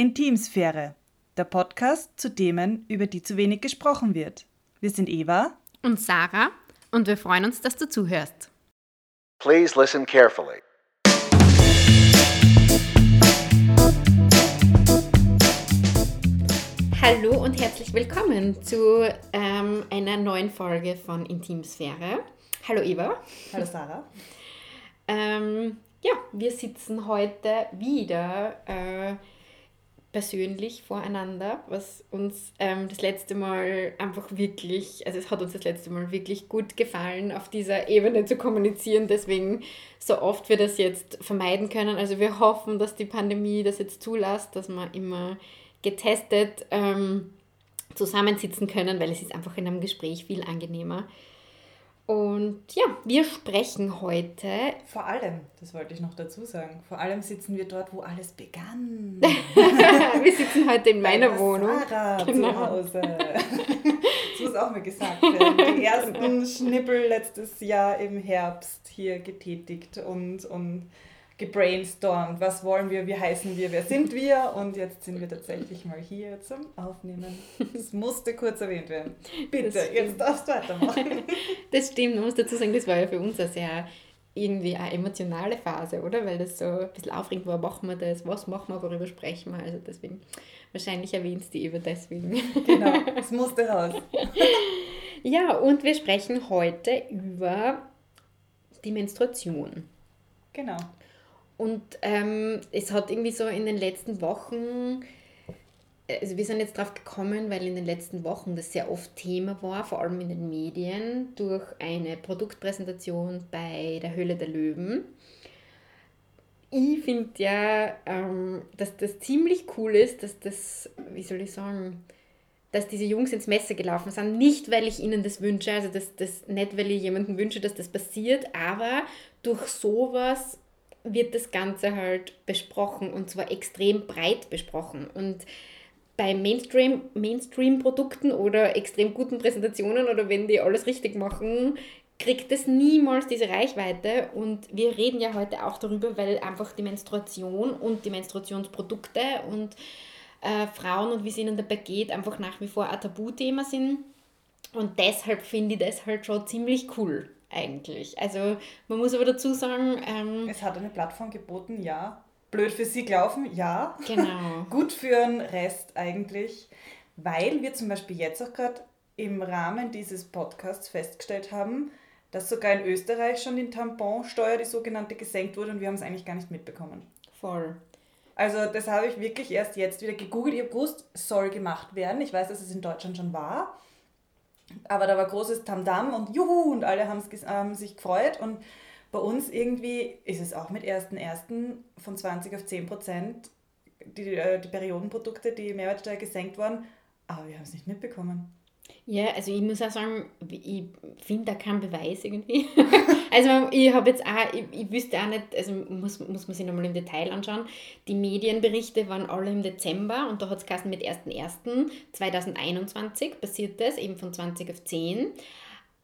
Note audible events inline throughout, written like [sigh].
Intimsphäre, der Podcast zu Themen, über die zu wenig gesprochen wird. Wir sind Eva und Sarah und wir freuen uns, dass du zuhörst. Please listen carefully. Hallo und herzlich willkommen zu ähm, einer neuen Folge von Intimsphäre. Hallo Eva. Hallo Sarah. [laughs] Ähm, ja, wir sitzen heute wieder äh, persönlich voreinander, was uns ähm, das letzte Mal einfach wirklich, also es hat uns das letzte Mal wirklich gut gefallen, auf dieser Ebene zu kommunizieren. Deswegen so oft wir das jetzt vermeiden können. Also wir hoffen, dass die Pandemie das jetzt zulässt, dass wir immer getestet ähm, zusammensitzen können, weil es ist einfach in einem Gespräch viel angenehmer. Und ja, wir sprechen heute. Vor allem, das wollte ich noch dazu sagen, vor allem sitzen wir dort, wo alles begann. [laughs] wir sitzen heute in meiner Wohnung. Sarah genau. zu Hause. [laughs] das muss auch mal gesagt werden. Die [laughs] ersten Schnippel letztes Jahr im Herbst hier getätigt und, und gebrainstormt, was wollen wir, wie heißen wir, wer sind wir und jetzt sind wir tatsächlich mal hier zum Aufnehmen. Das musste kurz erwähnt werden. Bitte, jetzt darfst du weitermachen. [laughs] Das stimmt, man muss dazu sagen, das war ja für uns eine sehr irgendwie eine emotionale Phase, oder? Weil das so ein bisschen aufregend war, machen wir das, was machen wir, worüber sprechen wir, also deswegen, wahrscheinlich erwähnst du die über deswegen. Genau, es [laughs] musste raus. ja, und wir sprechen heute über die Menstruation. Genau. Und ähm, es hat irgendwie so in den letzten Wochen, also wir sind jetzt drauf gekommen, weil in den letzten Wochen das sehr oft Thema war, vor allem in den Medien, durch eine Produktpräsentation bei der Höhle der Löwen. Ich finde ja, ähm, dass das ziemlich cool ist, dass das, wie soll ich sagen, dass diese Jungs ins Messer gelaufen sind. Nicht, weil ich ihnen das wünsche, also das, das nicht, weil ich jemandem wünsche, dass das passiert, aber durch sowas wird das Ganze halt besprochen und zwar extrem breit besprochen. Und bei Mainstream, Mainstream-Produkten oder extrem guten Präsentationen oder wenn die alles richtig machen, kriegt es niemals diese Reichweite. Und wir reden ja heute auch darüber, weil einfach die Menstruation und die Menstruationsprodukte und äh, Frauen und wie es ihnen dabei geht, einfach nach wie vor ein Tabuthema sind. Und deshalb finde ich das halt schon ziemlich cool eigentlich. Also man muss aber dazu sagen... Ähm, es hat eine Plattform geboten, ja. Blöd für sie gelaufen, ja. Genau. [laughs] Gut für den Rest eigentlich, weil wir zum Beispiel jetzt auch gerade im Rahmen dieses Podcasts festgestellt haben, dass sogar in Österreich schon die Tamponsteuer, die sogenannte, gesenkt wurde und wir haben es eigentlich gar nicht mitbekommen. Voll. Also das habe ich wirklich erst jetzt wieder gegoogelt. Ich habe gewusst, soll gemacht werden. Ich weiß, dass es in Deutschland schon war. Aber da war großes Tamtam und Juhu und alle haben sich gefreut. Und bei uns irgendwie ist es auch mit 1.1. von 20 auf 10 Prozent die, äh, die Periodenprodukte, die Mehrwertsteuer gesenkt worden. Aber wir haben es nicht mitbekommen. Ja, also ich muss auch sagen, ich finde da keinen Beweis irgendwie. [laughs] also ich habe jetzt auch, ich, ich wüsste auch nicht, also muss, muss man sich nochmal im Detail anschauen. Die Medienberichte waren alle im Dezember und da hat es geheißen mit 1.1.2021 passiert das, eben von 20 auf 10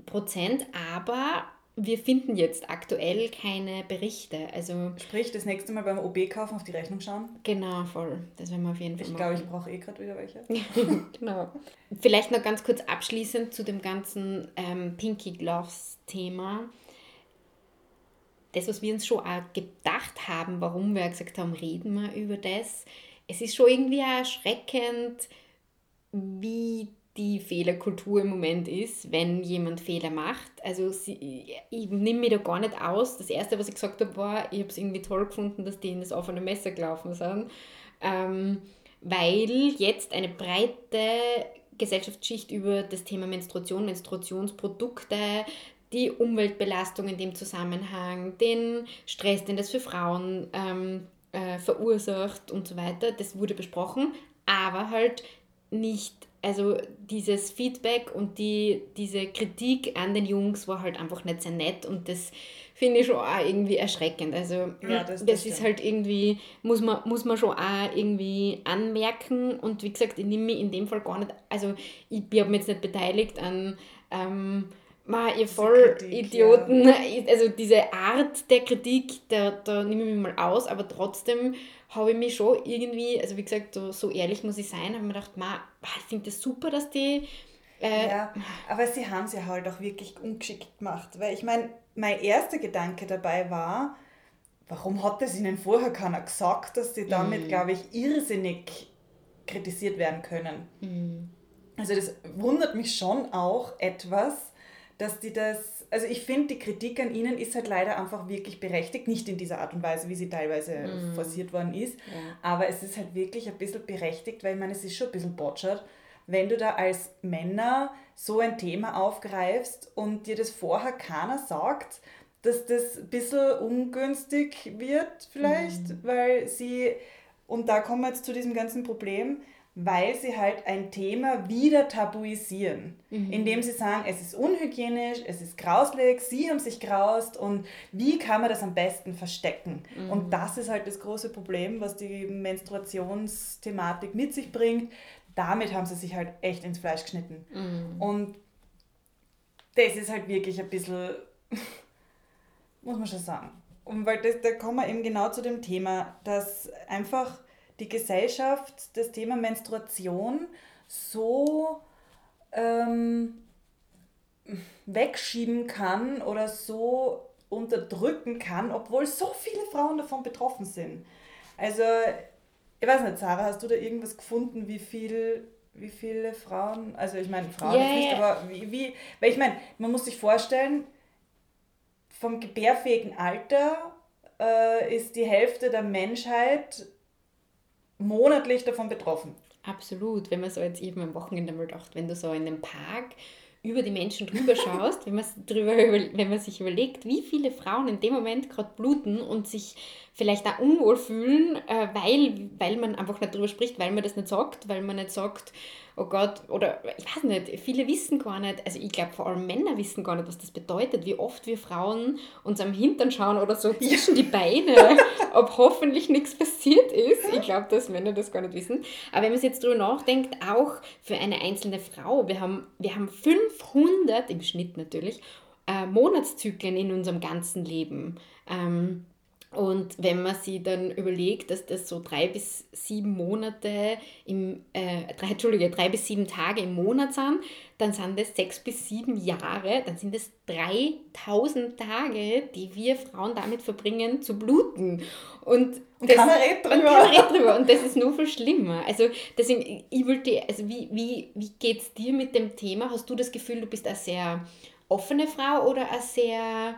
Prozent, aber wir finden jetzt aktuell keine Berichte. Also Sprich, das nächste Mal beim OB kaufen, auf die Rechnung schauen. Genau, voll. Das werden wir auf jeden Fall Ich glaube, ich brauche eh gerade wieder welche. [laughs] genau. Vielleicht noch ganz kurz abschließend zu dem ganzen ähm, Pinky Gloves Thema. Das, was wir uns schon auch gedacht haben, warum wir gesagt haben, reden wir über das. Es ist schon irgendwie erschreckend, wie die Fehlerkultur im Moment ist, wenn jemand Fehler macht. Also sie, ich nehme mich da gar nicht aus. Das Erste, was ich gesagt habe, war, ich habe es irgendwie toll gefunden, dass die in das offene Messer gelaufen sind, ähm, weil jetzt eine breite Gesellschaftsschicht über das Thema Menstruation, Menstruationsprodukte, die Umweltbelastung in dem Zusammenhang, den Stress, den das für Frauen ähm, äh, verursacht und so weiter, das wurde besprochen, aber halt nicht also dieses Feedback und die, diese Kritik an den Jungs war halt einfach nicht sehr nett und das finde ich schon auch irgendwie erschreckend. Also ja, das, das, das ist halt irgendwie, muss man, muss man schon auch irgendwie anmerken und wie gesagt, ich nehme mich in dem Fall gar nicht, also ich, ich habe mich jetzt nicht beteiligt an ähm, Ma, ihr Vollidioten, ja. also diese Art der Kritik, da, da nehme ich mich mal aus, aber trotzdem habe ich mich schon irgendwie, also wie gesagt, so, so ehrlich muss ich sein, habe mir gedacht, ma, ich finde das super, dass die... Äh, ja, aber sie haben es ja halt auch wirklich ungeschickt gemacht, weil ich meine, mein erster Gedanke dabei war, warum hat es ihnen vorher keiner gesagt, dass sie damit, mm. glaube ich, irrsinnig kritisiert werden können. Mm. Also das wundert mich schon auch etwas, dass die das, also ich finde, die Kritik an ihnen ist halt leider einfach wirklich berechtigt, nicht in dieser Art und Weise, wie sie teilweise mm. forciert worden ist, ja. aber es ist halt wirklich ein bisschen berechtigt, weil ich meine, es ist schon ein bisschen botschert, wenn du da als Männer so ein Thema aufgreifst und dir das vorher keiner sagt, dass das ein bisschen ungünstig wird vielleicht, mm. weil sie, und da kommen wir jetzt zu diesem ganzen Problem, weil sie halt ein Thema wieder tabuisieren, mhm. indem sie sagen, es ist unhygienisch, es ist grauslig, sie haben sich graust und wie kann man das am besten verstecken? Mhm. Und das ist halt das große Problem, was die Menstruationsthematik mit sich bringt. Damit haben sie sich halt echt ins Fleisch geschnitten. Mhm. Und das ist halt wirklich ein bisschen, [laughs] muss man schon sagen. Und weil das, da kommen wir eben genau zu dem Thema, dass einfach die Gesellschaft das Thema Menstruation so ähm, wegschieben kann oder so unterdrücken kann, obwohl so viele Frauen davon betroffen sind. Also, ich weiß nicht, Sarah, hast du da irgendwas gefunden, wie viel wie viele Frauen, also ich meine Frauen yeah, nicht, aber wie, wie, weil ich meine, man muss sich vorstellen, vom gebärfähigen Alter äh, ist die Hälfte der Menschheit monatlich davon betroffen. Absolut, wenn man so jetzt eben am Wochenende mal dacht, wenn du so in einem Park über die Menschen drüber [laughs] schaust, wenn, drüber, wenn man sich überlegt, wie viele Frauen in dem Moment gerade bluten und sich vielleicht auch unwohl fühlen, äh, weil, weil man einfach nicht drüber spricht, weil man das nicht sagt, weil man nicht sagt, oh Gott, oder ich weiß nicht, viele wissen gar nicht, also ich glaube vor allem Männer wissen gar nicht, was das bedeutet, wie oft wir Frauen uns am Hintern schauen oder so zwischen die Beine, [laughs] ob hoffentlich nichts passiert ist. Ich glaube, dass Männer das gar nicht wissen. Aber wenn man jetzt drüber nachdenkt, auch für eine einzelne Frau, wir haben, wir haben 500 im Schnitt natürlich, äh, Monatszyklen in unserem ganzen Leben. Ähm, und wenn man sich dann überlegt, dass das so drei bis sieben Monate im, äh, drei, Entschuldige, drei bis sieben Tage im Monat sind, dann sind das sechs bis sieben Jahre, dann sind es 3000 Tage, die wir Frauen damit verbringen, zu bluten. Und, und das, keiner redet drüber. Und keiner drüber. Und das ist nur viel schlimmer. Also, deswegen, ich wollte, also wie, wie, wie geht es dir mit dem Thema? Hast du das Gefühl, du bist eine sehr offene Frau oder eine sehr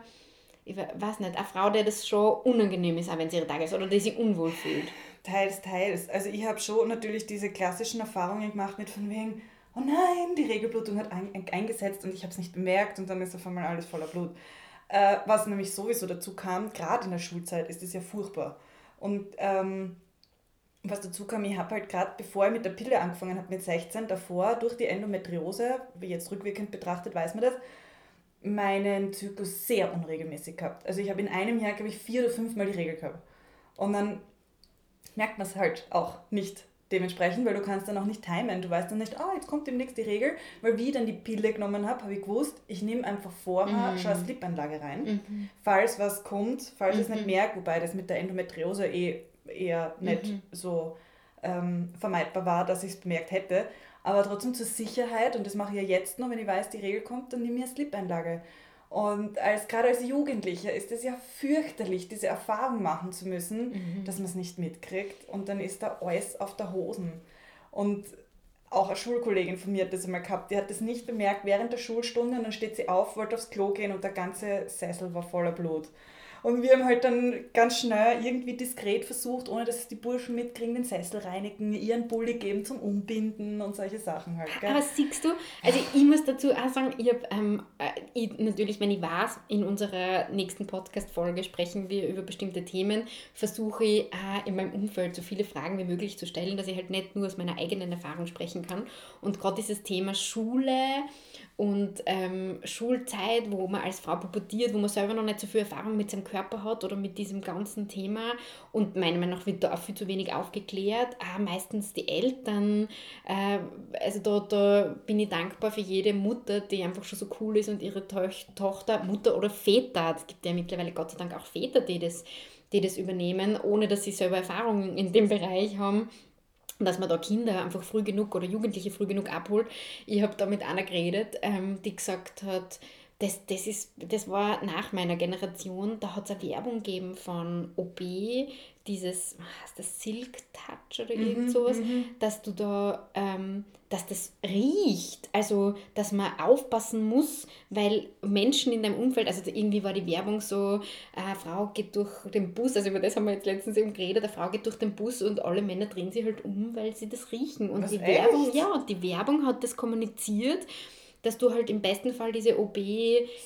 ich weiß nicht, eine Frau, der das schon unangenehm ist, auch wenn sie ihre Tage ist oder die sich unwohl fühlt? Teils, teils. Also ich habe schon natürlich diese klassischen Erfahrungen gemacht mit von wegen, oh nein, die Regelblutung hat ein, eingesetzt und ich habe es nicht bemerkt und dann ist auf einmal alles voller Blut. Äh, was nämlich sowieso dazu kam, gerade in der Schulzeit ist das ja furchtbar. Und ähm, was dazu kam, ich habe halt gerade, bevor ich mit der Pille angefangen habe, mit 16, davor durch die Endometriose, wie jetzt rückwirkend betrachtet, weiß man das, meinen Zyklus sehr unregelmäßig gehabt. Also ich habe in einem Jahr, glaube ich, vier oder fünfmal die Regel gehabt. Und dann merkt man es halt auch nicht dementsprechend, weil du kannst dann auch nicht timen. Du weißt dann nicht, ah, oh, jetzt kommt demnächst die Regel, weil wie ich dann die Pille genommen habe, habe ich gewusst, ich nehme einfach vorher mhm. schon eine Slipanlage rein, mhm. falls was kommt, falls mhm. ich es nicht merke, wobei das mit der Endometriose eh eher nicht mhm. so ähm, vermeidbar war, dass ich es bemerkt hätte. Aber trotzdem zur Sicherheit, und das mache ich ja jetzt noch, wenn ich weiß, die Regel kommt, dann nehme ich eine Slip-Einlage. Und als, gerade als Jugendlicher ist es ja fürchterlich, diese Erfahrung machen zu müssen, mhm. dass man es nicht mitkriegt. Und dann ist da alles auf der Hosen. Und auch eine Schulkollegin von mir hat das einmal gehabt, die hat das nicht bemerkt während der Schulstunde und dann steht sie auf, wollte aufs Klo gehen und der ganze Sessel war voller Blut. Und wir haben halt dann ganz schnell irgendwie diskret versucht, ohne dass die Burschen mitkriegen, den Sessel reinigen, ihren Bulli geben zum Umbinden und solche Sachen halt. Gell? Aber siehst du, also ich muss dazu auch sagen, ich habe ähm, äh, natürlich, wenn ich weiß, in unserer nächsten Podcast-Folge sprechen wir über bestimmte Themen, versuche ich auch in meinem Umfeld so viele Fragen wie möglich zu stellen, dass ich halt nicht nur aus meiner eigenen Erfahrung sprechen kann. Und gerade dieses Thema Schule, und ähm, Schulzeit, wo man als Frau pubertiert, wo man selber noch nicht so viel Erfahrung mit seinem Körper Körper hat oder mit diesem ganzen Thema. Und meiner Meinung nach wird da auch viel zu wenig aufgeklärt. Auch meistens die Eltern. Äh, also da, da bin ich dankbar für jede Mutter, die einfach schon so cool ist und ihre Tochter, Mutter oder Väter, es gibt ja mittlerweile Gott sei Dank auch Väter, die das, die das übernehmen, ohne dass sie selber Erfahrungen in dem Bereich haben dass man da Kinder einfach früh genug oder Jugendliche früh genug abholt. Ich habe da mit einer geredet, ähm, die gesagt hat, das, das, ist, das war nach meiner Generation, da hat es eine Werbung gegeben von OB, dieses, heißt das Silk Touch oder irgend mhm, sowas, mhm. dass du da, ähm, dass das riecht, also dass man aufpassen muss, weil Menschen in deinem Umfeld, also irgendwie war die Werbung so, eine Frau geht durch den Bus, also über das haben wir jetzt letztens eben geredet, eine Frau geht durch den Bus und alle Männer drehen sich halt um, weil sie das riechen. Und Was, die Werbung, ja, die Werbung hat das kommuniziert dass du halt im besten Fall diese OB,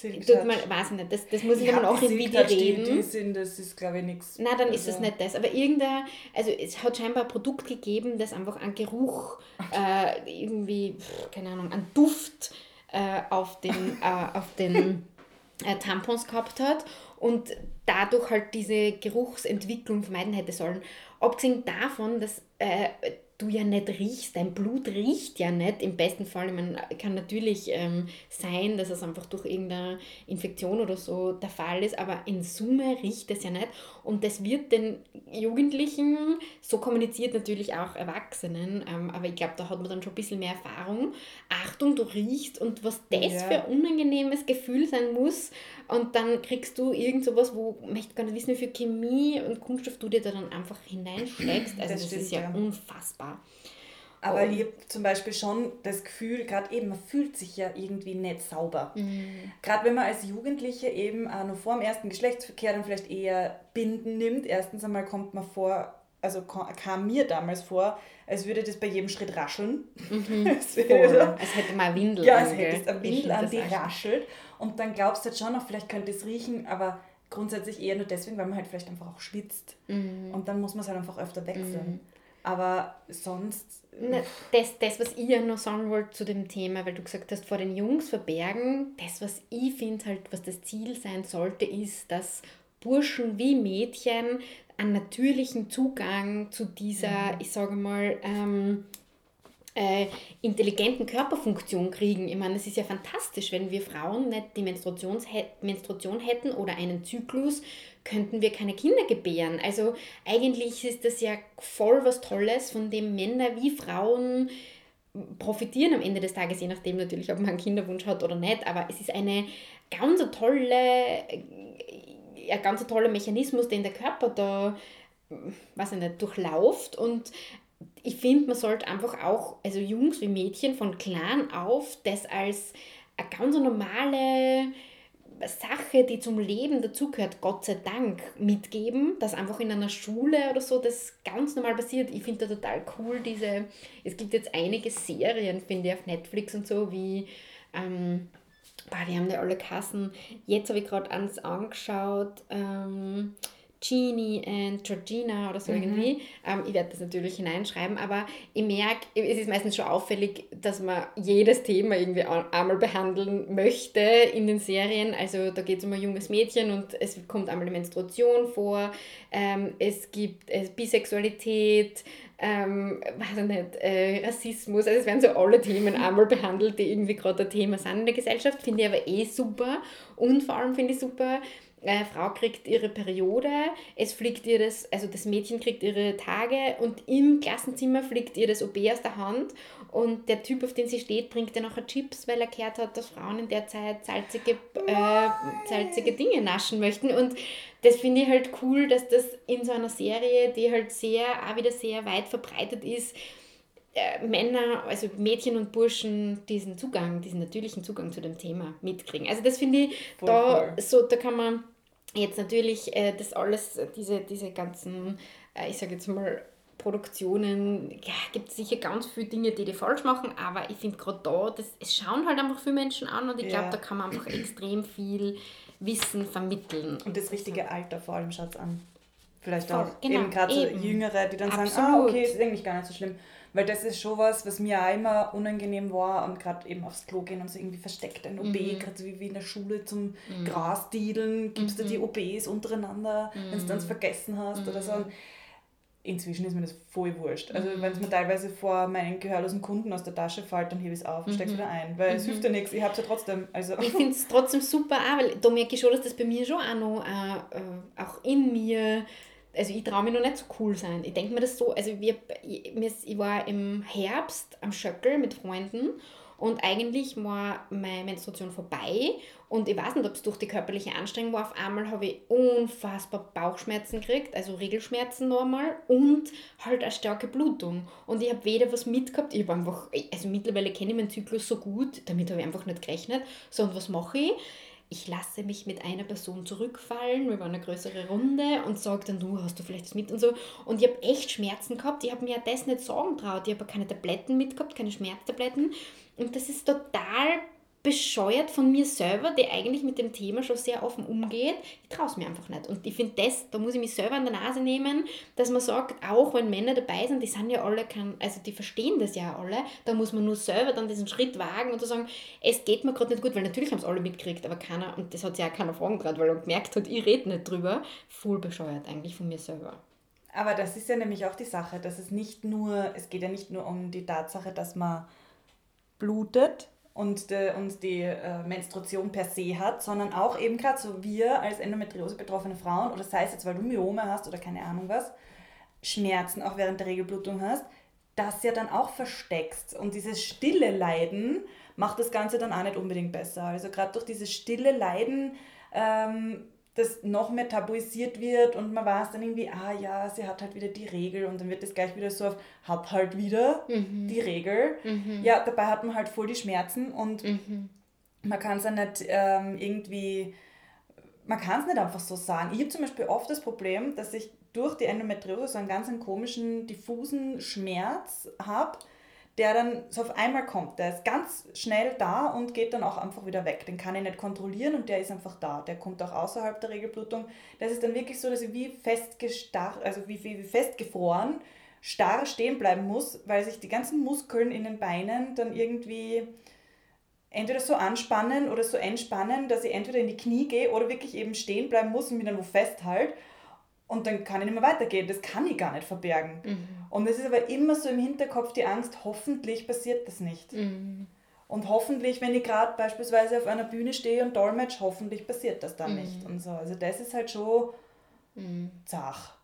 tut man, weiß ich nicht, das, das muss ich, ich mal auch im Video reden. Die, die sind, das ist glaube ich nichts. Nein, dann also. ist es nicht das. Aber irgendein, also es hat scheinbar ein Produkt gegeben, das einfach einen Geruch, [laughs] äh, irgendwie, keine Ahnung, einen Duft äh, auf den, [laughs] äh, auf den äh, Tampons gehabt hat und dadurch halt diese Geruchsentwicklung vermeiden hätte sollen. Abgesehen davon, dass äh, du ja nicht riechst, dein Blut riecht ja nicht. Im besten Fall, meine, kann natürlich ähm, sein, dass es einfach durch irgendeine Infektion oder so der Fall ist, aber in Summe riecht es ja nicht. Und das wird den Jugendlichen, so kommuniziert natürlich auch Erwachsenen, ähm, aber ich glaube, da hat man dann schon ein bisschen mehr Erfahrung. Achtung, du riechst und was das ja. für ein unangenehmes Gefühl sein muss. Und dann kriegst du irgend sowas, wo ich möchte gar nicht wissen, wie viel Chemie und Kunststoff du dir da dann einfach hineinsteckst. Also das, das ist ja, ja unfassbar. Aber und ich habe zum Beispiel schon das Gefühl, gerade eben, man fühlt sich ja irgendwie nicht sauber. Mhm. Gerade wenn man als Jugendliche eben auch noch vor dem ersten Geschlechtsverkehr dann vielleicht eher Binden nimmt. Erstens einmal kommt man vor, also kam mir damals vor, als würde das bei jedem Schritt rascheln. Mhm. [laughs] als, hätte man Windel Ja, als hätte es eine Windel an die raschelt. Und dann glaubst du halt schon noch, vielleicht könnte es riechen, aber grundsätzlich eher nur deswegen, weil man halt vielleicht einfach auch schwitzt. Mhm. Und dann muss man es halt einfach öfter wechseln. Mhm. Aber sonst. Na, das, das, was ich ja noch sagen wollte zu dem Thema, weil du gesagt hast, vor den Jungs verbergen, das, was ich finde, halt, was das Ziel sein sollte, ist, dass Burschen wie Mädchen einen natürlichen Zugang zu dieser, mhm. ich sage mal, ähm, äh, intelligenten Körperfunktion kriegen. Ich meine, es ist ja fantastisch, wenn wir Frauen nicht die Menstruation hätten oder einen Zyklus, könnten wir keine Kinder gebären. Also eigentlich ist das ja voll was Tolles, von dem Männer wie Frauen profitieren am Ende des Tages, je nachdem natürlich, ob man einen Kinderwunsch hat oder nicht. Aber es ist eine ganz tolle, ein ganz toller Mechanismus, den der Körper da, ich nicht, durchlauft und ich finde, man sollte einfach auch, also Jungs wie Mädchen von klein auf, das als eine ganz normale Sache, die zum Leben dazugehört, Gott sei Dank, mitgeben, dass einfach in einer Schule oder so das ganz normal passiert. Ich finde da total cool, diese, es gibt jetzt einige Serien, finde ich, auf Netflix und so, wie, ähm, boah, die haben ja alle Kassen. Jetzt habe ich gerade eins angeschaut, ähm, Genie and Georgina oder so mhm. irgendwie. Ähm, ich werde das natürlich hineinschreiben, aber ich merke, es ist meistens schon auffällig, dass man jedes Thema irgendwie einmal behandeln möchte in den Serien. Also da geht es um ein junges Mädchen und es kommt einmal die Menstruation vor, ähm, es gibt äh, Bisexualität, ähm, weiß ich nicht, äh, Rassismus, also es werden so alle Themen einmal behandelt, die irgendwie gerade ein Thema sind in der Gesellschaft, finde ich aber eh super und vor allem finde ich super, äh, Frau kriegt ihre Periode, es fliegt ihr das, also das Mädchen kriegt ihre Tage und im Klassenzimmer fliegt ihr das OB aus der Hand und der Typ, auf den sie steht, bringt ihr nachher Chips, weil er gehört hat, dass Frauen in der Zeit salzige, äh, salzige Dinge naschen möchten und das finde ich halt cool, dass das in so einer Serie, die halt sehr, auch wieder sehr weit verbreitet ist, äh, Männer, also Mädchen und Burschen, diesen Zugang, diesen natürlichen Zugang zu dem Thema mitkriegen. Also das finde ich, da, so, da kann man Jetzt natürlich äh, das alles, diese, diese ganzen, äh, ich sage jetzt mal, Produktionen, ja, gibt es sicher ganz viele Dinge, die die falsch machen, aber ich finde gerade da, das, es schauen halt einfach viele Menschen an und ich glaube, da kann man einfach extrem viel Wissen vermitteln. Und das richtige Alter vor allem schaut an. vielleicht Voll, auch genau, eben gerade so. Jüngere, die dann sagen, ah, Absolut. okay, ist eigentlich gar nicht so schlimm. Weil das ist schon was, was mir auch immer unangenehm war und gerade eben aufs Klo gehen und so irgendwie versteckt ein OB, Mhm. gerade so wie, wie in der Schule zum Grasdiedeln, gibst du die Mhm. OBs untereinander, wenn du dann vergessen hast oder so. Und inzwischen ist mir das voll wurscht. Also Mhm. wenn es mir teilweise vor meinen gehörlosen Kunden aus der Tasche fällt, dann hebe ich es auf und steck's wieder ein. Weil es hilft ja nichts, ich hab's ja trotzdem. Also Ich finde es trotzdem super, auch, weil da merke ich schon, dass das bei mir schon auch noch äh, äh, auch in mir, also ich traue mich noch nicht so cool sein. Ich denke mir das so, also wir, ich, war im Herbst am Schöckel mit Freunden und eigentlich war meine Menstruation vorbei und ich weiß nicht, ob es durch die körperliche Anstrengung war. Auf einmal habe ich unfassbar Bauchschmerzen gekriegt, also Regelschmerzen normal und halt eine starke Blutung. Und ich habe weder was mitgehabt, ich habe einfach, also mittlerweile kenne ich meinen Zyklus so gut, damit habe ich einfach nicht gerechnet. So, und was mache ich? Ich lasse mich mit einer Person zurückfallen, wir waren eine größere Runde und sage dann, du hast du vielleicht was mit und so. Und ich habe echt Schmerzen gehabt, ich habe mir das nicht sagen traut, ich habe keine Tabletten mitgehabt, keine Schmerztabletten. Und das ist total bescheuert von mir selber, die eigentlich mit dem Thema schon sehr offen umgeht. Ich traue es mir einfach nicht. Und ich finde das, da muss ich mich selber an der Nase nehmen, dass man sagt, auch wenn Männer dabei sind, die sind ja alle, kein, also die verstehen das ja alle, da muss man nur selber dann diesen Schritt wagen und zu sagen, es geht mir gerade nicht gut, weil natürlich haben es alle mitgekriegt, aber keiner, und das hat sich auch keiner fragen traut, weil er gemerkt hat, ich rede nicht drüber. Voll bescheuert eigentlich von mir selber. Aber das ist ja nämlich auch die Sache, dass es nicht nur, es geht ja nicht nur um die Tatsache, dass man blutet und, de, und die äh, Menstruation per se hat, sondern auch eben gerade so wir als Endometriose betroffene Frauen, oder sei es jetzt, weil du Myome hast oder keine Ahnung was, Schmerzen auch während der Regelblutung hast, das ja dann auch versteckst. Und dieses stille Leiden macht das Ganze dann auch nicht unbedingt besser. Also gerade durch dieses stille Leiden, ähm, das noch mehr tabuisiert wird und man weiß dann irgendwie, ah ja, sie hat halt wieder die Regel und dann wird das gleich wieder so auf, hat halt wieder die Regel. Ja, dabei hat man halt voll die Schmerzen und man kann es ja nicht ähm, irgendwie, man kann es nicht einfach so sagen. Ich habe zum Beispiel oft das Problem, dass ich durch die Endometriose so einen ganz einen komischen, diffusen Schmerz habe, der dann so auf einmal kommt. Der ist ganz schnell da und geht dann auch einfach wieder weg. Den kann ich nicht kontrollieren und der ist einfach da. Der kommt auch außerhalb der Regelblutung. Das ist dann wirklich so, dass ich wie also wie, wie, wie festgefroren, starr stehen bleiben muss, weil sich die ganzen Muskeln in den Beinen dann irgendwie entweder so anspannen oder so entspannen, dass ich entweder in die Knie gehe oder wirklich eben stehen bleiben muss und mich dann wo festhalte. Und dann kann ich nicht mehr weitergehen. Das kann ich gar nicht verbergen. Und es ist aber immer so im Hinterkopf die Angst, hoffentlich passiert das nicht. Und hoffentlich, wenn ich gerade beispielsweise auf einer Bühne stehe und dolmetsch, hoffentlich passiert das dann nicht. Und so. Also das ist halt schon zach.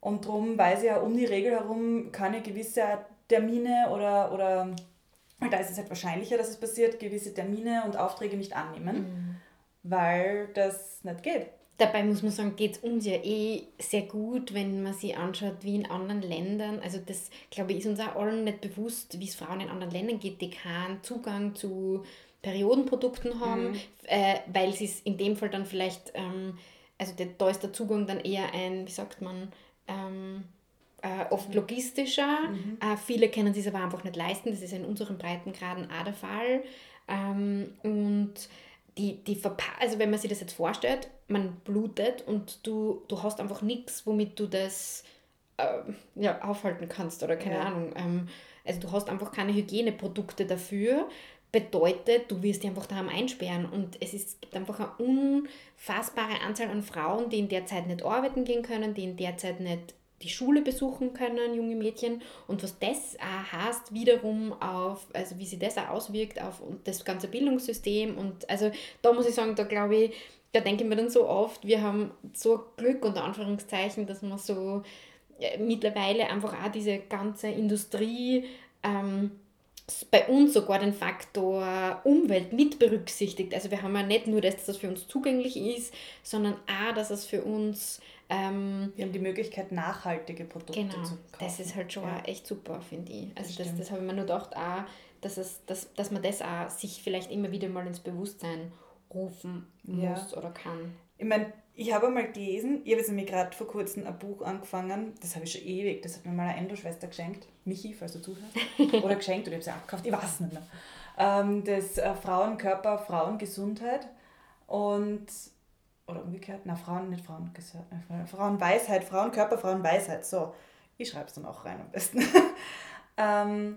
Und darum weiß ich ja, um die Regel herum kann ich gewisse Termine oder, oder da ist es halt wahrscheinlicher, dass es passiert, gewisse Termine und Aufträge nicht annehmen, weil das nicht geht. Dabei muss man sagen, geht es uns ja eh sehr gut, wenn man sich anschaut, wie in anderen Ländern, also das, glaube ich, ist uns auch allen nicht bewusst, wie es Frauen in anderen Ländern geht, die keinen Zugang zu Periodenprodukten haben, äh, weil sie es in dem Fall dann vielleicht, ähm, also der, da ist der Zugang dann eher ein, wie sagt man, ähm, äh, oft logistischer. Äh, viele können sich aber einfach nicht leisten, das ist in unseren Breitengraden auch der Fall. Ähm, und die, die Verpa also wenn man sich das jetzt vorstellt, man blutet und du, du hast einfach nichts, womit du das ähm, ja, aufhalten kannst oder keine Ja. Ahnung. Ähm, also du hast einfach keine Hygieneprodukte dafür. Bedeutet, du wirst dich einfach daheim einsperren. Und es ist, gibt einfach eine unfassbare Anzahl an Frauen, die in der Zeit nicht arbeiten gehen können, die in der Zeit nicht die Schule besuchen können, junge Mädchen. Und was das auch heißt, wiederum auf, also wie sich das auch auswirkt auf das ganze Bildungssystem. Und also da muss ich sagen, da glaube ich, da denke ich mir dann so oft, wir haben so Glück unter Anführungszeichen, dass man so äh, mittlerweile einfach auch diese ganze Industrie ähm, bei uns sogar den Faktor Umwelt mit berücksichtigt. Also wir haben ja nicht nur das, dass das für uns zugänglich ist, sondern auch, dass es für uns ähm, Wir haben die Möglichkeit, nachhaltige Produkte Genau, zu kaufen. das ist halt schon Ja. echt super, finde ich. Also das, stimmt. das habe ich mir nur gedacht, auch, dass, es, dass, dass man das auch sich vielleicht immer wieder mal ins Bewusstsein rufen Ja. muss oder kann. Ich meine, ich habe einmal gelesen, ich habe jetzt nämlich gerade vor kurzem ein Buch angefangen, das habe ich schon ewig, das hat mir mal eine Endo-Schwester geschenkt, Michi, falls du zuhörst, [laughs] oder geschenkt oder ich habe sie abgekauft, ich weiß es nicht mehr. Ähm, das äh, Frauenkörper, Frauengesundheit und oder umgekehrt, na, Frauen, nicht Frauen, äh, Frauenweisheit, Frauenkörper, Frauenweisheit, so. Ich schreibe es dann auch rein am besten. [laughs] ähm,